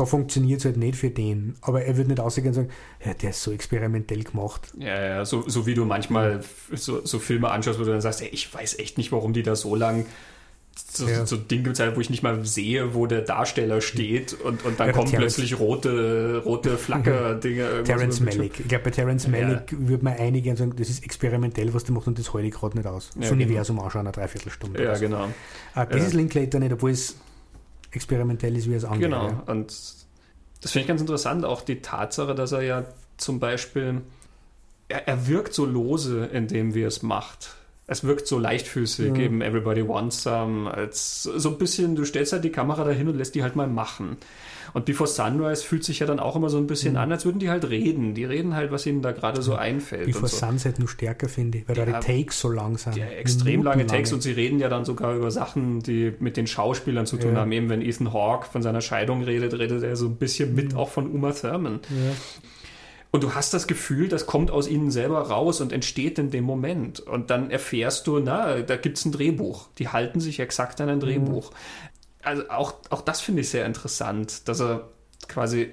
Da funktioniert es halt nicht für den. Aber er wird nicht ausgehen und sagen, ja, der ist so experimentell gemacht. Ja, ja, so, so wie du manchmal so, so Filme anschaust, wo du dann sagst, ey, ich weiß echt nicht, warum die da so lang so, ja. so Ding gibt es halt, wo ich nicht mal sehe, wo der Darsteller steht und, und dann ja, kommen Terrence, plötzlich rote, rote Flacker-Dinge. Terence Malick. Ich glaube, bei Terence Malick ja. würde man einige sagen, das ist experimentell, was der macht und das halte ich gerade nicht aus. Das genau. Universum genau. anschauen, eine Dreiviertelstunde. Ja, so. genau. Uh, das ist Linklater nicht, obwohl es experimentell ist, wie es angeht. Genau, und das finde ich ganz interessant, auch die Tatsache, dass er ja zum Beispiel, er, er wirkt so lose, indem wie er es macht es wirkt so leichtfüßig, ja. eben Everybody Wants Some, als so ein bisschen, du stellst halt die Kamera dahin und lässt die halt mal machen. Und Before Sunrise fühlt sich ja dann auch immer so ein bisschen mhm. an, als würden die halt reden. Die reden halt, was ihnen da gerade so einfällt. Before so. Sunset nur stärker, finde ich, weil ja, da die Takes so lang sind. Ja, extrem lange Takes und sie reden ja dann sogar über Sachen, die mit den Schauspielern zu tun ja. haben. Eben wenn Ethan Hawke von seiner Scheidung redet, redet er so ein bisschen mit, mhm. auch von Uma Thurman. Ja. Und du hast das Gefühl, das kommt aus ihnen selber raus und entsteht in dem Moment. Und dann erfährst du, na, da gibt es ein Drehbuch. Die halten sich exakt an ein Drehbuch. Also auch, auch das finde ich sehr interessant, dass er quasi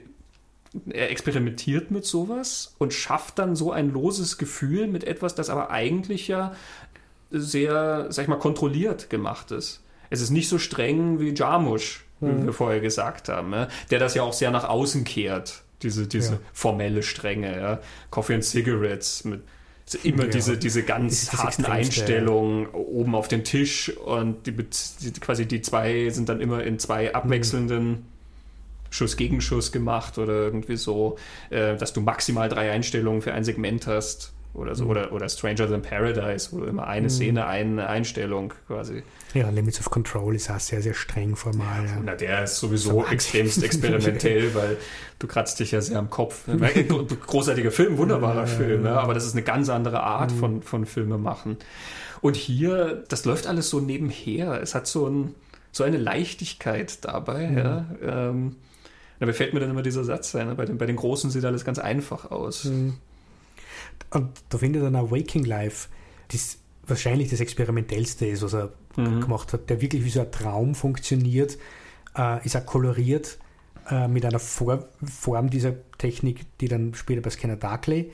er experimentiert mit sowas und schafft dann so ein loses Gefühl mit etwas, das aber eigentlich ja sehr, sag ich mal, kontrolliert gemacht ist. Es ist nicht so streng wie Jarmusch, mhm. wie wir vorher gesagt haben, ne? der das ja auch sehr nach außen kehrt diese, diese ja. formelle Strenge, ja. Coffee and Cigarettes mit immer ja. diese, diese ganz harten Einstellungen oben auf dem Tisch und die, die, quasi die zwei sind dann immer in zwei abwechselnden mhm. Schuss Gegenschuss gemacht oder irgendwie so, äh, dass du maximal drei Einstellungen für ein Segment hast oder so, mhm. oder, oder Stranger Than Paradise, wo immer eine mhm. Szene, eine Einstellung quasi. Ja, Limits of Control ist auch sehr, sehr streng formal. Ja, Na, der ist sowieso so extremst experimentell, weil du kratzt dich ja sehr am Kopf. Großartiger Film, wunderbarer ja, Film, aber das ist eine ganz andere Art mhm. von, von Filme machen. Und hier, das läuft alles so nebenher. Es hat so, ein, so eine Leichtigkeit dabei. Mhm. Ja. Ähm, da fällt mir dann immer dieser Satz ein, bei den, bei den Großen sieht alles ganz einfach aus. Und da finde ich dann auch Waking Life, das wahrscheinlich das Experimentellste ist, was er mhm. gemacht hat, der wirklich wie so ein Traum funktioniert, äh, ist auch koloriert äh, mit einer Vor Form dieser Technik, die dann später bei Scanner Darkly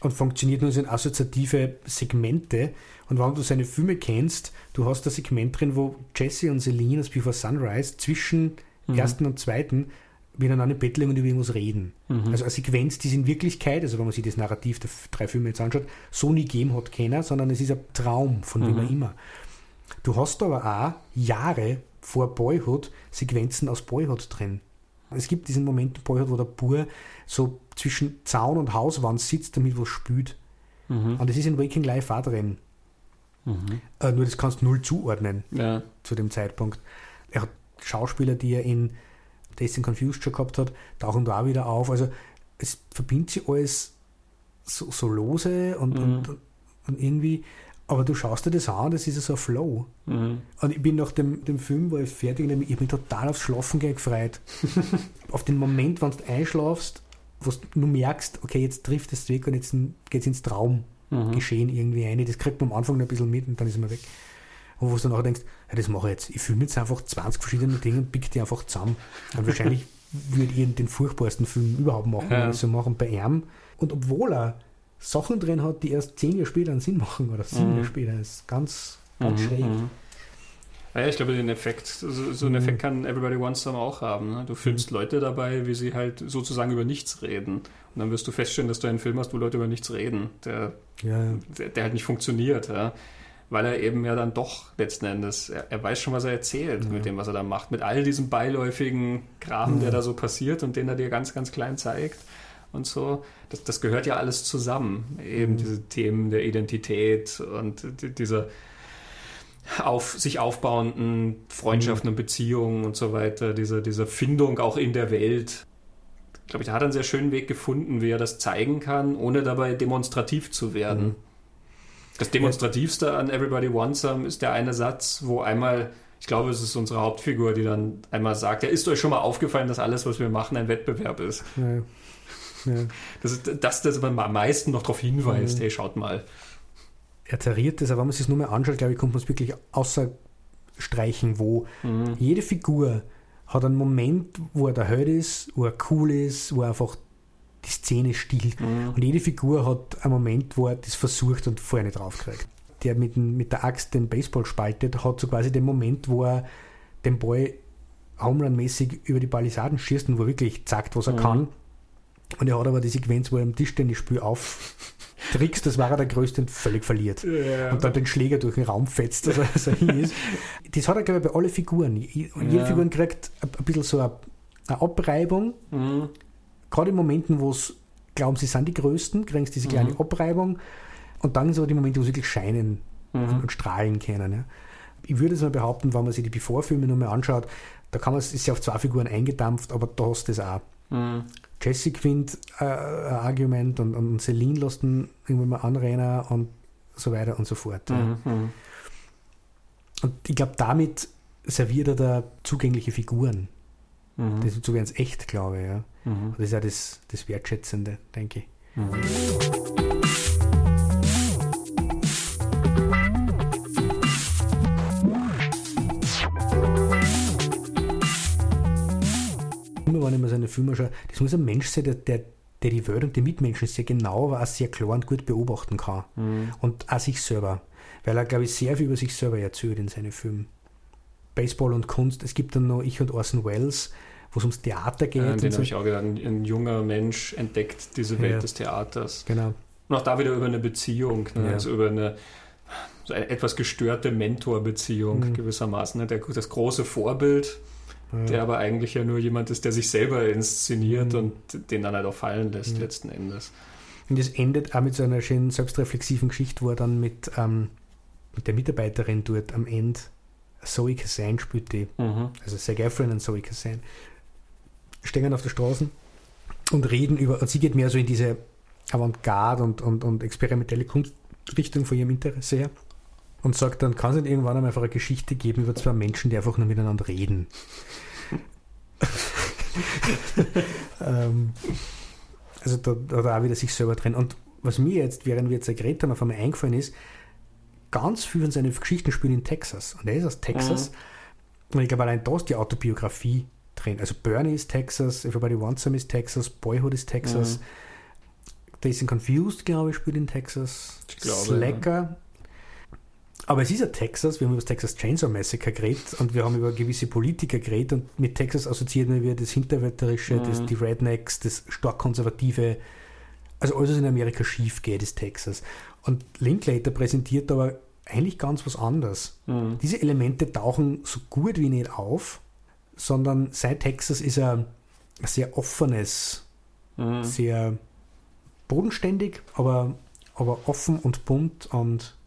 und funktioniert nur so in assoziative Segmente. Und wenn du seine Filme kennst, du hast ein Segment drin, wo Jesse und Celine aus Before Sunrise zwischen mhm. ersten und zweiten miteinander betteln und über irgendwas reden. Mhm. Also eine Sequenz, die es in Wirklichkeit, also wenn man sich das Narrativ der drei Filme jetzt anschaut, so nie gegeben hat keiner, sondern es ist ein Traum von mhm. wem immer. Du hast aber auch Jahre vor Boyhood Sequenzen aus Boyhood drin. Es gibt diesen Moment in Boyhood, wo der Bur so zwischen Zaun und Hauswand sitzt, damit was spült. Mhm. Und das ist in Waking Life auch drin. Mhm. Äh, nur das kannst du null zuordnen ja. zu dem Zeitpunkt. Er hat Schauspieler, die er in Dazed Confused schon gehabt hat, tauchen da auch wieder auf. Also es verbindet sich alles so, so lose und, mhm. und, und, irgendwie, aber du schaust dir das an, das ist ja so ein Flow. Mhm. Und ich bin nach dem, dem Film, wo ich fertig bin, ich bin total aufs Schlafen gefreut. <laughs> Auf den Moment, wenn du einschlafst, wo du merkst, okay, jetzt trifft es weg und jetzt geht es ins Traumgeschehen mhm. irgendwie ein. Das kriegt man am Anfang noch ein bisschen mit und dann ist man weg. Und wo du nachher denkst, ja, das mache ich jetzt. Ich filme jetzt einfach 20 verschiedene Dinge und pick die einfach zusammen. Und wahrscheinlich <laughs> würde ich den furchtbarsten Film überhaupt machen, ja. wenn ich so machen bei ihm. Und obwohl er Sachen drin hat, die erst zehn Jahre später einen Sinn machen oder sieben mhm. Jahre später, ist ganz, ganz mhm. schräg. Mhm. Ja, ich glaube, den Effekt, so, so einen Effekt kann Everybody Wants Some auch haben. Ne? Du filmst mhm. Leute dabei, wie sie halt sozusagen über nichts reden. Und dann wirst du feststellen, dass du einen Film hast, wo Leute über nichts reden, der, ja. der, der halt nicht funktioniert. Ja? Weil er eben ja dann doch letzten Endes, er, er weiß schon, was er erzählt ja. mit dem, was er da macht, mit all diesem beiläufigen Kram, ja. der da so passiert und den er dir ganz, ganz klein zeigt und so. Das, das gehört ja alles zusammen. Eben mhm. diese Themen der Identität und dieser auf sich aufbauenden Freundschaften mhm. und Beziehungen und so weiter, diese, diese Findung auch in der Welt. Ich glaube, da hat er einen sehr schönen Weg gefunden, wie er das zeigen kann, ohne dabei demonstrativ zu werden. Mhm. Das Demonstrativste an Everybody Wants Some ist der eine Satz, wo einmal Ich glaube, es ist unsere Hauptfigur, die dann einmal sagt, ja, ist euch schon mal aufgefallen, dass alles, was wir machen, ein Wettbewerb ist. Ja. Ja. Das ist das, das man am meisten noch darauf hinweist, mhm. hey, schaut mal. Er zerriert das, aber wenn man sich das nur mal anschaut, glaube ich, kommt man es wirklich außer streichen, wo mhm. jede Figur hat einen Moment, wo er der Held ist, wo er cool ist, wo er einfach die Szene stiehlt. Mhm. Und jede Figur hat einen Moment, wo er das versucht und vorher nicht draufkriegt. Der mit, mit der Axt den Baseball spaltet, hat so quasi den Moment, wo er den Ball Homerun-mäßig über die Palisaden schießt und wo er wirklich zeigt, was er mhm. kann. Und er hat aber die Sequenz, wo er im Tischtennisspiel auftrickst, <laughs> das war er der Größte und völlig verliert. Ja. Und dann den Schläger durch den Raum fetzt, dass er, er hin ist. <laughs> Das hat er, glaube ich, bei allen Figuren. Jede ja. Figur kriegt ein, ein bisschen so eine, eine Abreibung. Mhm. Gerade in Momenten, wo es glauben, sie sind die Größten, kriegen sie diese kleine mhm. Abreibung. Und dann sind aber die Momente, wo sie wirklich scheinen mhm. und, strahlen können. Ja. Ich würde es mal behaupten, wenn man sich die Before-Filme nochmal anschaut, da kann man, ist ja auf zwei Figuren eingedampft, aber da hast du das auch. Mhm. Jesse gewinnt äh, ein Argument und, und Celine lässt ihn irgendwann mal anrennen und so weiter und so fort. Mhm. Ja. Und ich glaube, damit serviert er da zugängliche Figuren. Mhm. Das, so werden es echt, glaube ich. Ja. Mhm. Das ist ja das, das Wertschätzende, denke ich. Mhm. wenn ich mir seine Filme schaue, das muss ein Mensch sein, der, der, der die Welt und die Mitmenschen sehr genau, aber auch sehr klar und gut beobachten kann. Mhm. Und auch sich selber. Weil er, glaube ich, sehr viel über sich selber erzählt in seinen Filmen. Baseball und Kunst. Es gibt dann noch Ich und Orson Welles, wo es ums Theater geht. Ja, den so. habe ich auch gedacht. Ein, ein, junger Mensch entdeckt diese Welt ja. des Theaters. Genau. Und auch da wieder über eine Beziehung, ne? ja. also über eine, so eine etwas gestörte Mentorbeziehung mhm. gewissermaßen. Ne? Der, das große Vorbild ja. der aber eigentlich ja nur jemand ist, der sich selber inszeniert mhm. und den dann halt auch fallen lässt mhm. letzten Endes. Und es endet auch mit so einer schönen selbstreflexiven Geschichte, wo er dann mit, ähm, mit der Mitarbeiterin dort am Ende Zoe Kazan spielt die, mhm. also Sir Gaffrin und Zoe Kazan, stehen auf der Straße und reden über, und sie geht mehr so in diese Avantgarde und, und, und experimentelle Kunstrichtung von ihrem Interesse her und sagt dann, kann es nicht irgendwann einmal einfach eine Geschichte geben über zwei Menschen, die einfach nur miteinander reden. <laughs> ähm, also da, da er auch wieder sich selber drin. Und was mir jetzt, während wir jetzt geredet haben, auf einmal eingefallen ist, ganz viel von seinen Geschichten spielen in Texas. Und er ist aus Texas. Mhm. Und ich glaube, allein da ist die Autobiografie drin. Also Bernie ist Texas, Everybody Wants Some ist Texas, Boyhood ist Texas. Mhm. Dazed and Confused, glaube ich, spielt in Texas. Ich glaube, Slacker ja. Aber es ist ja Texas, wir haben über das Texas Chainsaw Massacre geredet und wir haben über gewisse Politiker geredet und mit Texas assoziiert man wieder das Hinterwäldlerische, mhm. das, die Rednecks, das stark konservative, also alles, was in Amerika schief geht, ist Texas. Und Linklater präsentiert aber eigentlich ganz was anderes. Mhm. Diese Elemente tauchen so gut wie nicht auf, sondern seit Texas ist er ein sehr offenes, mhm. sehr bodenständig, aber, aber offen und bunt und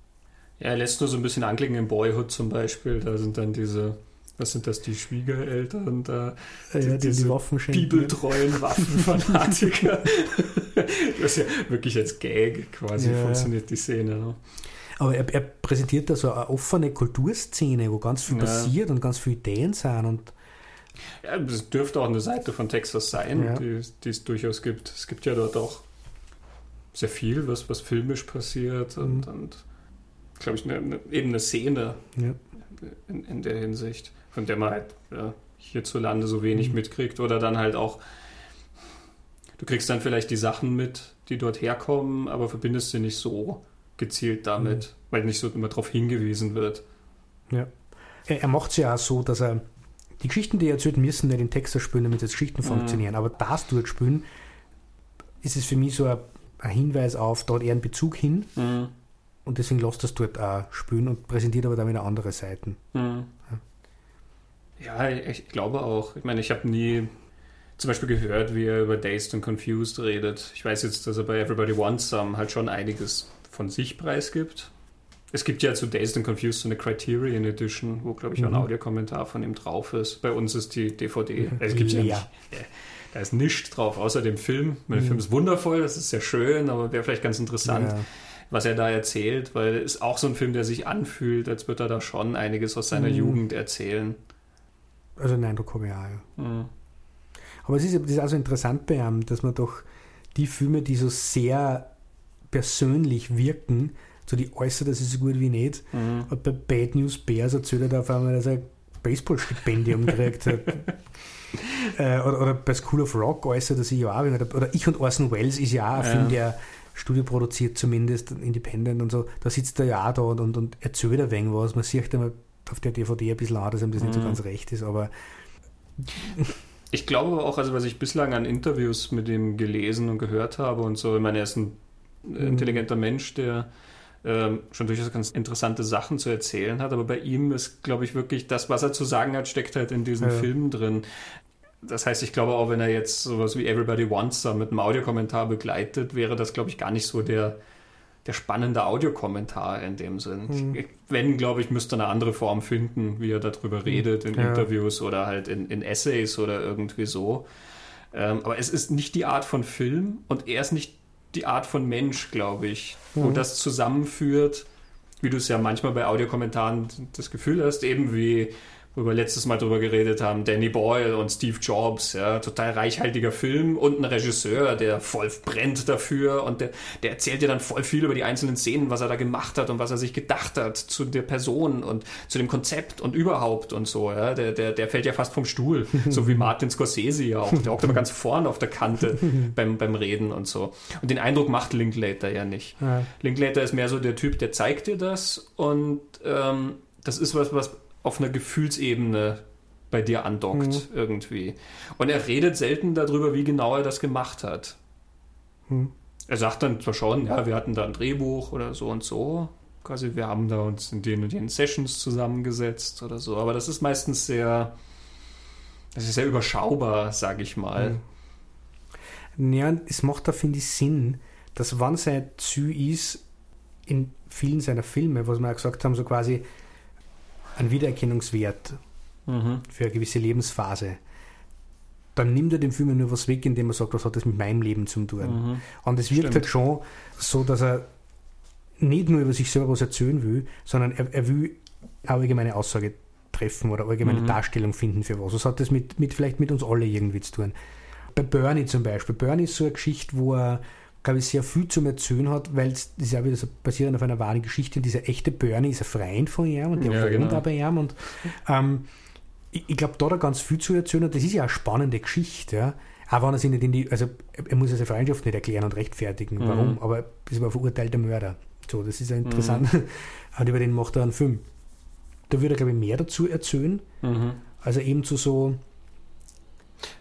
ja, er lässt nur so ein bisschen anklicken im Boyhood zum Beispiel. Da sind dann diese, was sind das, die Schwiegereltern da? Ja, die, die, diese die bibeltreuen Waffenfanatiker. <laughs> das ist ja wirklich als Gag quasi ja. funktioniert die Szene. Ne? Aber er, er, präsentiert da so eine offene Kulturszene, wo ganz viel ja. passiert und ganz viele Ideen sind und ja, das dürfte auch eine Seite von Texas sein, ja. die, die, es durchaus gibt. Es gibt ja dort auch sehr viel, was, was filmisch passiert und, mhm. und glaube ich, eine, eine, eben eine Szene ja. in, in, der Hinsicht, von der man halt ja, hierzulande so wenig mhm. mitkriegt oder dann halt auch, du kriegst dann vielleicht die Sachen mit, die dort herkommen, aber verbindest sie nicht so gezielt damit, mhm. weil nicht so immer darauf hingewiesen wird. Ja. Er, er macht es ja auch so, dass er die Geschichten, die er erzählt, müssen nicht in Texter spielen, damit jetzt Geschichten mhm. funktionieren. Aber das dort spielen, ist es für mich so ein, ein Hinweis auf, dort eher einen Bezug hin. Mhm. Und deswegen lässt das dort auch spielen und präsentiert aber damit andere Seiten. Mhm. Ja. ja, ich glaube auch. Ich meine, ich habe nie zum Beispiel gehört, wie er über Dazed and Confused redet. Ich weiß jetzt, dass er bei Everybody Wants Some halt schon einiges von sich preisgibt. Es gibt ja zu Dazed and Confused so eine Criterion Edition, wo, glaube ich, auch ein mhm. Audiokommentar von ihm drauf ist. Bei uns ist die DVD. Es gibt ja, ja da ist nichts drauf, außer dem Film. Der mhm. Film ist wundervoll, das ist sehr schön, aber wäre vielleicht ganz interessant. Ja was er da erzählt, weil es ist auch so ein Film, der sich anfühlt, als würde er da schon einiges aus seiner mhm. Jugend erzählen. Also Eindruck habe ich auch, ja. Mhm. Aber es ist, das ist also interessant bei ihm, dass man doch die Filme, die so sehr persönlich wirken, so die äußert das ist so gut wie nicht. Mhm. Und bei Bad News Bears erzählt er auf einmal, dass er Baseball-Stipendium gekriegt hat. <laughs> äh, oder, oder, bei School of Rock äußert er sich ja auch. Oder Ich und Orson Welles ist ja auch ein ja. Film, der Studio produziert, zumindest Independent und so. Da sitzt er ja auch da und, und, und erzählt ein wenig was. Man sieht immer auf der DVD ein bisschen an, dass ihm das mhm. nicht so mhm. ganz recht ist, aber. <laughs> Ich glaube auch, also was ich bislang an Interviews mit ihm gelesen und gehört habe und so, ich meine, er ist ein mhm. intelligenter Mensch, der schon durchaus ganz interessante Sachen zu erzählen hat, aber bei ihm ist, glaube ich, wirklich das, was er zu sagen hat, steckt halt in diesen ja. Filmen drin. Das heißt, ich glaube auch, wenn er jetzt sowas wie Everybody Wants da mit einem Audiokommentar begleitet, wäre das, glaube ich, gar nicht so der, der spannende Audiokommentar in dem Sinn. Mhm. Wenn, glaube ich, müsste eine andere Form finden, wie er darüber hm. redet in ja. Interviews oder halt in, in, Essays oder irgendwie so. Ähm, aber es ist nicht die Art von Film und er ist nicht die Art von Mensch, glaube ich, mhm. wo das zusammenführt, wie du es ja manchmal bei Audiokommentaren das Gefühl hast, eben wie wo wir letztes Mal drüber geredet haben, Danny Boyle und Steve Jobs, ja, total reichhaltiger Film und ein Regisseur, der voll brennt dafür und der, der erzählt dir dann voll viel über die einzelnen Szenen, was er da gemacht hat und was er sich gedacht hat zu der Person und zu dem Konzept und überhaupt und so, ja, der, der, der fällt ja fast vom Stuhl, <laughs> so wie Martin Scorsese ja auch, der hockt immer ganz vorne auf der Kante <laughs> beim, beim Reden und so. Und den Eindruck macht Linklater ja nicht. Ja. Linklater ist mehr so der Typ, der zeigt dir das und ähm, das ist was, was auf einer Gefühlsebene bei dir andockt mhm. irgendwie. Und er redet selten darüber, wie genau er das gemacht hat. Mhm. Er sagt dann zwar schon, ja, wir hatten da ein Drehbuch oder so und so. Quasi, wir haben da uns in den und den Sessions zusammengesetzt oder so. Aber das ist meistens sehr, das ist sehr überschaubar, sage ich mal. Mhm. Ja, es macht da, finde ich, Sinn, dass wann sein Ziel ist, in vielen seiner Filme, was wir ja gesagt haben, so quasi, einen Wiedererkennungswert mhm. für eine gewisse Lebensphase, dann nimmt er dem Film nur was weg, indem er sagt, was hat das mit meinem Leben zu tun. Mhm. Und es wirkt Stimmt. halt schon so, dass er nicht nur über sich selber was erzählen will, sondern er, er will eine allgemeine Aussage treffen oder allgemeine mhm. Darstellung finden für was. Was hat das mit, mit vielleicht mit uns alle irgendwie zu tun? Bei Bernie zum Beispiel. Bernie ist so eine Geschichte, wo er glaube ich, sehr viel zum Erzählen hat, weil es ist ja wieder so basierend auf einer wahren Geschichte. Und dieser echte Bernie ist ein Freund von ihm und der ja, wohnt genau. bei ihm. Und ähm, ich, ich glaube, da hat er ganz viel zu erzählen und das ist ja eine spannende Geschichte. Ja. Auch wenn er sich nicht in die, also er muss seine Freundschaft nicht erklären und rechtfertigen, mhm. warum, aber das war ein verurteilter Mörder. So, das ist ja interessant. Mhm. <laughs> und über den macht er einen Film. Da würde er, glaube ich, mehr dazu erzählen. Mhm. Also eben zu so.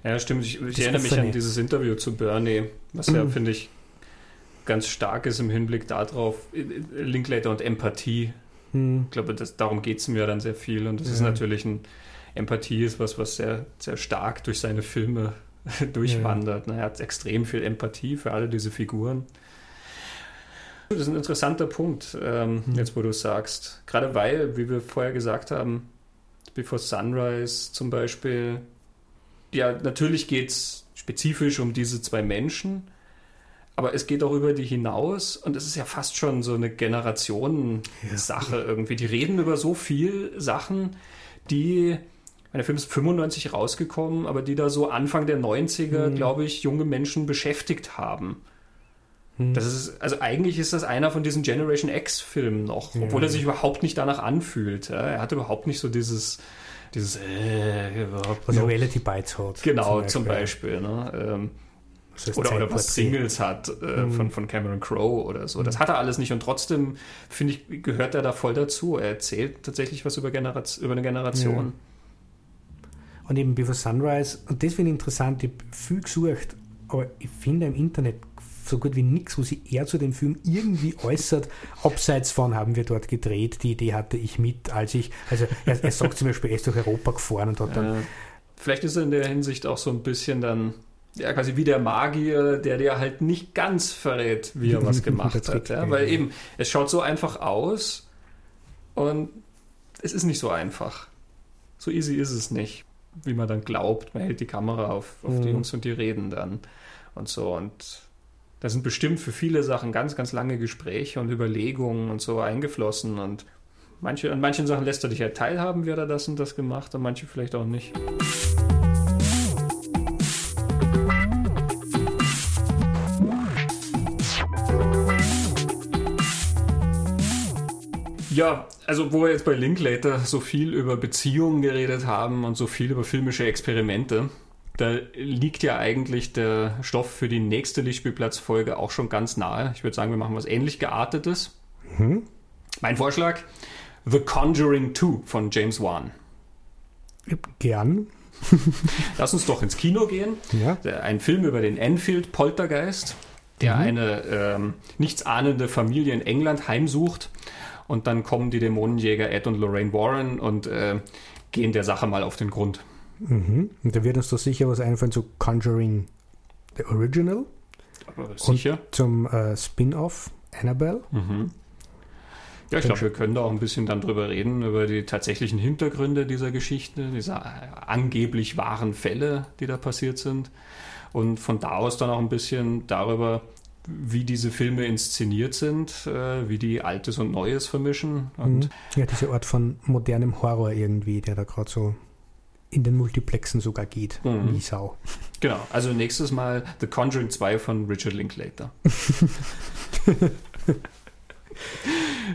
Ja, stimmt. Ich, ich erinnere mich an dieses Interview zu Bernie, was ja, mhm. finde ich, ganz stark ist im Hinblick darauf, Linklater und Empathie. Hm. Ich glaube, das, darum geht es mir dann sehr viel. Und das ja. ist natürlich ein Empathie ist was, was sehr, sehr stark durch seine Filme <laughs> durchwandert. Ja. Er hat extrem viel Empathie für alle diese Figuren. Das ist ein interessanter Punkt, ähm, hm. jetzt wo du es sagst. Gerade weil, wie wir vorher gesagt haben, Before Sunrise zum Beispiel, ja, natürlich geht es spezifisch um diese zwei Menschen, aber es geht auch über die hinaus und es ist ja fast schon so eine Generationensache ja. irgendwie. Die reden über so viel Sachen, die, der Film ist 95 rausgekommen, aber die da so Anfang der 90er, mhm. glaube ich, junge Menschen beschäftigt haben. Mhm. Das ist, also eigentlich ist das einer von diesen Generation X-Filmen noch, ja. obwohl er sich überhaupt nicht danach anfühlt. Ja. Er hat überhaupt nicht so dieses, dieses äh, was no. Reality Bites hat. Genau, zum Beispiel. Zum Beispiel ne? ähm, oder, oder was Singles hat äh, mhm. von, von Cameron Crowe oder so. Das mhm. hat er alles nicht und trotzdem, finde ich, gehört er da voll dazu. Er erzählt tatsächlich was über, Generation, über eine Generation. Ja. Und eben Before Sunrise, und das finde ich interessant, ich habe viel gesucht, aber ich finde im Internet so gut wie nichts, wo sich er zu dem Film irgendwie äußert. Abseits von haben wir dort gedreht, die Idee hatte ich mit, als ich, also er, er sagt zum Beispiel, er ist durch Europa gefahren und hat dann. Äh, vielleicht ist er in der Hinsicht auch so ein bisschen dann ja, quasi wie der Magier, der dir halt nicht ganz verrät, wie er was <laughs> gemacht hat. Ja? Weil eben, es schaut so einfach aus und es ist nicht so einfach. So easy ist es nicht, wie man dann glaubt. Man hält die Kamera auf, auf mhm. die Jungs und die reden dann und so. Und da sind bestimmt für viele Sachen ganz, ganz lange Gespräche und Überlegungen und so eingeflossen und manche, an manchen Sachen lässt er dich ja teilhaben, wie hat er das und das gemacht, und manche vielleicht auch nicht. Ja, also wo wir jetzt bei Linklater so viel über Beziehungen geredet haben und so viel über filmische Experimente, da liegt ja eigentlich der Stoff für die nächste Lichtspielplatzfolge auch schon ganz nahe. Ich würde sagen, wir machen was ähnlich geartetes. Mhm. Mein Vorschlag: The Conjuring 2 von James Wan. Gern. <laughs> Lass uns doch ins Kino gehen. Ja. Ein Film über den Enfield Poltergeist, der mhm. eine ähm, nichtsahnende Familie in England heimsucht und dann kommen die Dämonenjäger Ed und Lorraine Warren und äh, gehen der Sache mal auf den Grund. Mhm. Und da wird uns doch sicher was einfallen zu Conjuring the Original. Aber sicher. Und zum äh, Spin-off Annabelle. Mhm. Ja, ich glaube, wir können da auch ein bisschen dann drüber reden, über die tatsächlichen Hintergründe dieser Geschichte, dieser äh, angeblich wahren Fälle, die da passiert sind. Und von da aus dann auch ein bisschen darüber, wie diese Filme inszeniert sind, äh, wie die Altes und Neues vermischen. Und mhm. ja, diese Art von modernem Horror irgendwie, der da gerade so in den Multiplexen sogar geht, mhm. wie Sau. Genau, also nächstes Mal The Conjuring 2 von Richard Linklater. <laughs>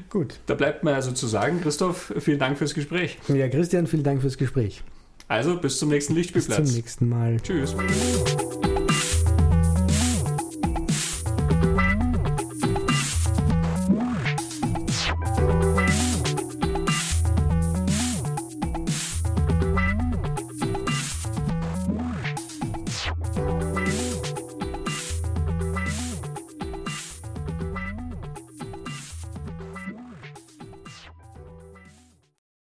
Gut. Da bleibt mir also zu sagen, Christoph, vielen Dank fürs Gespräch. Ja, Christian, vielen Dank fürs Gespräch. Also bis zum nächsten Lichtspielplatz. Bis zum nächsten Mal. Tschüss.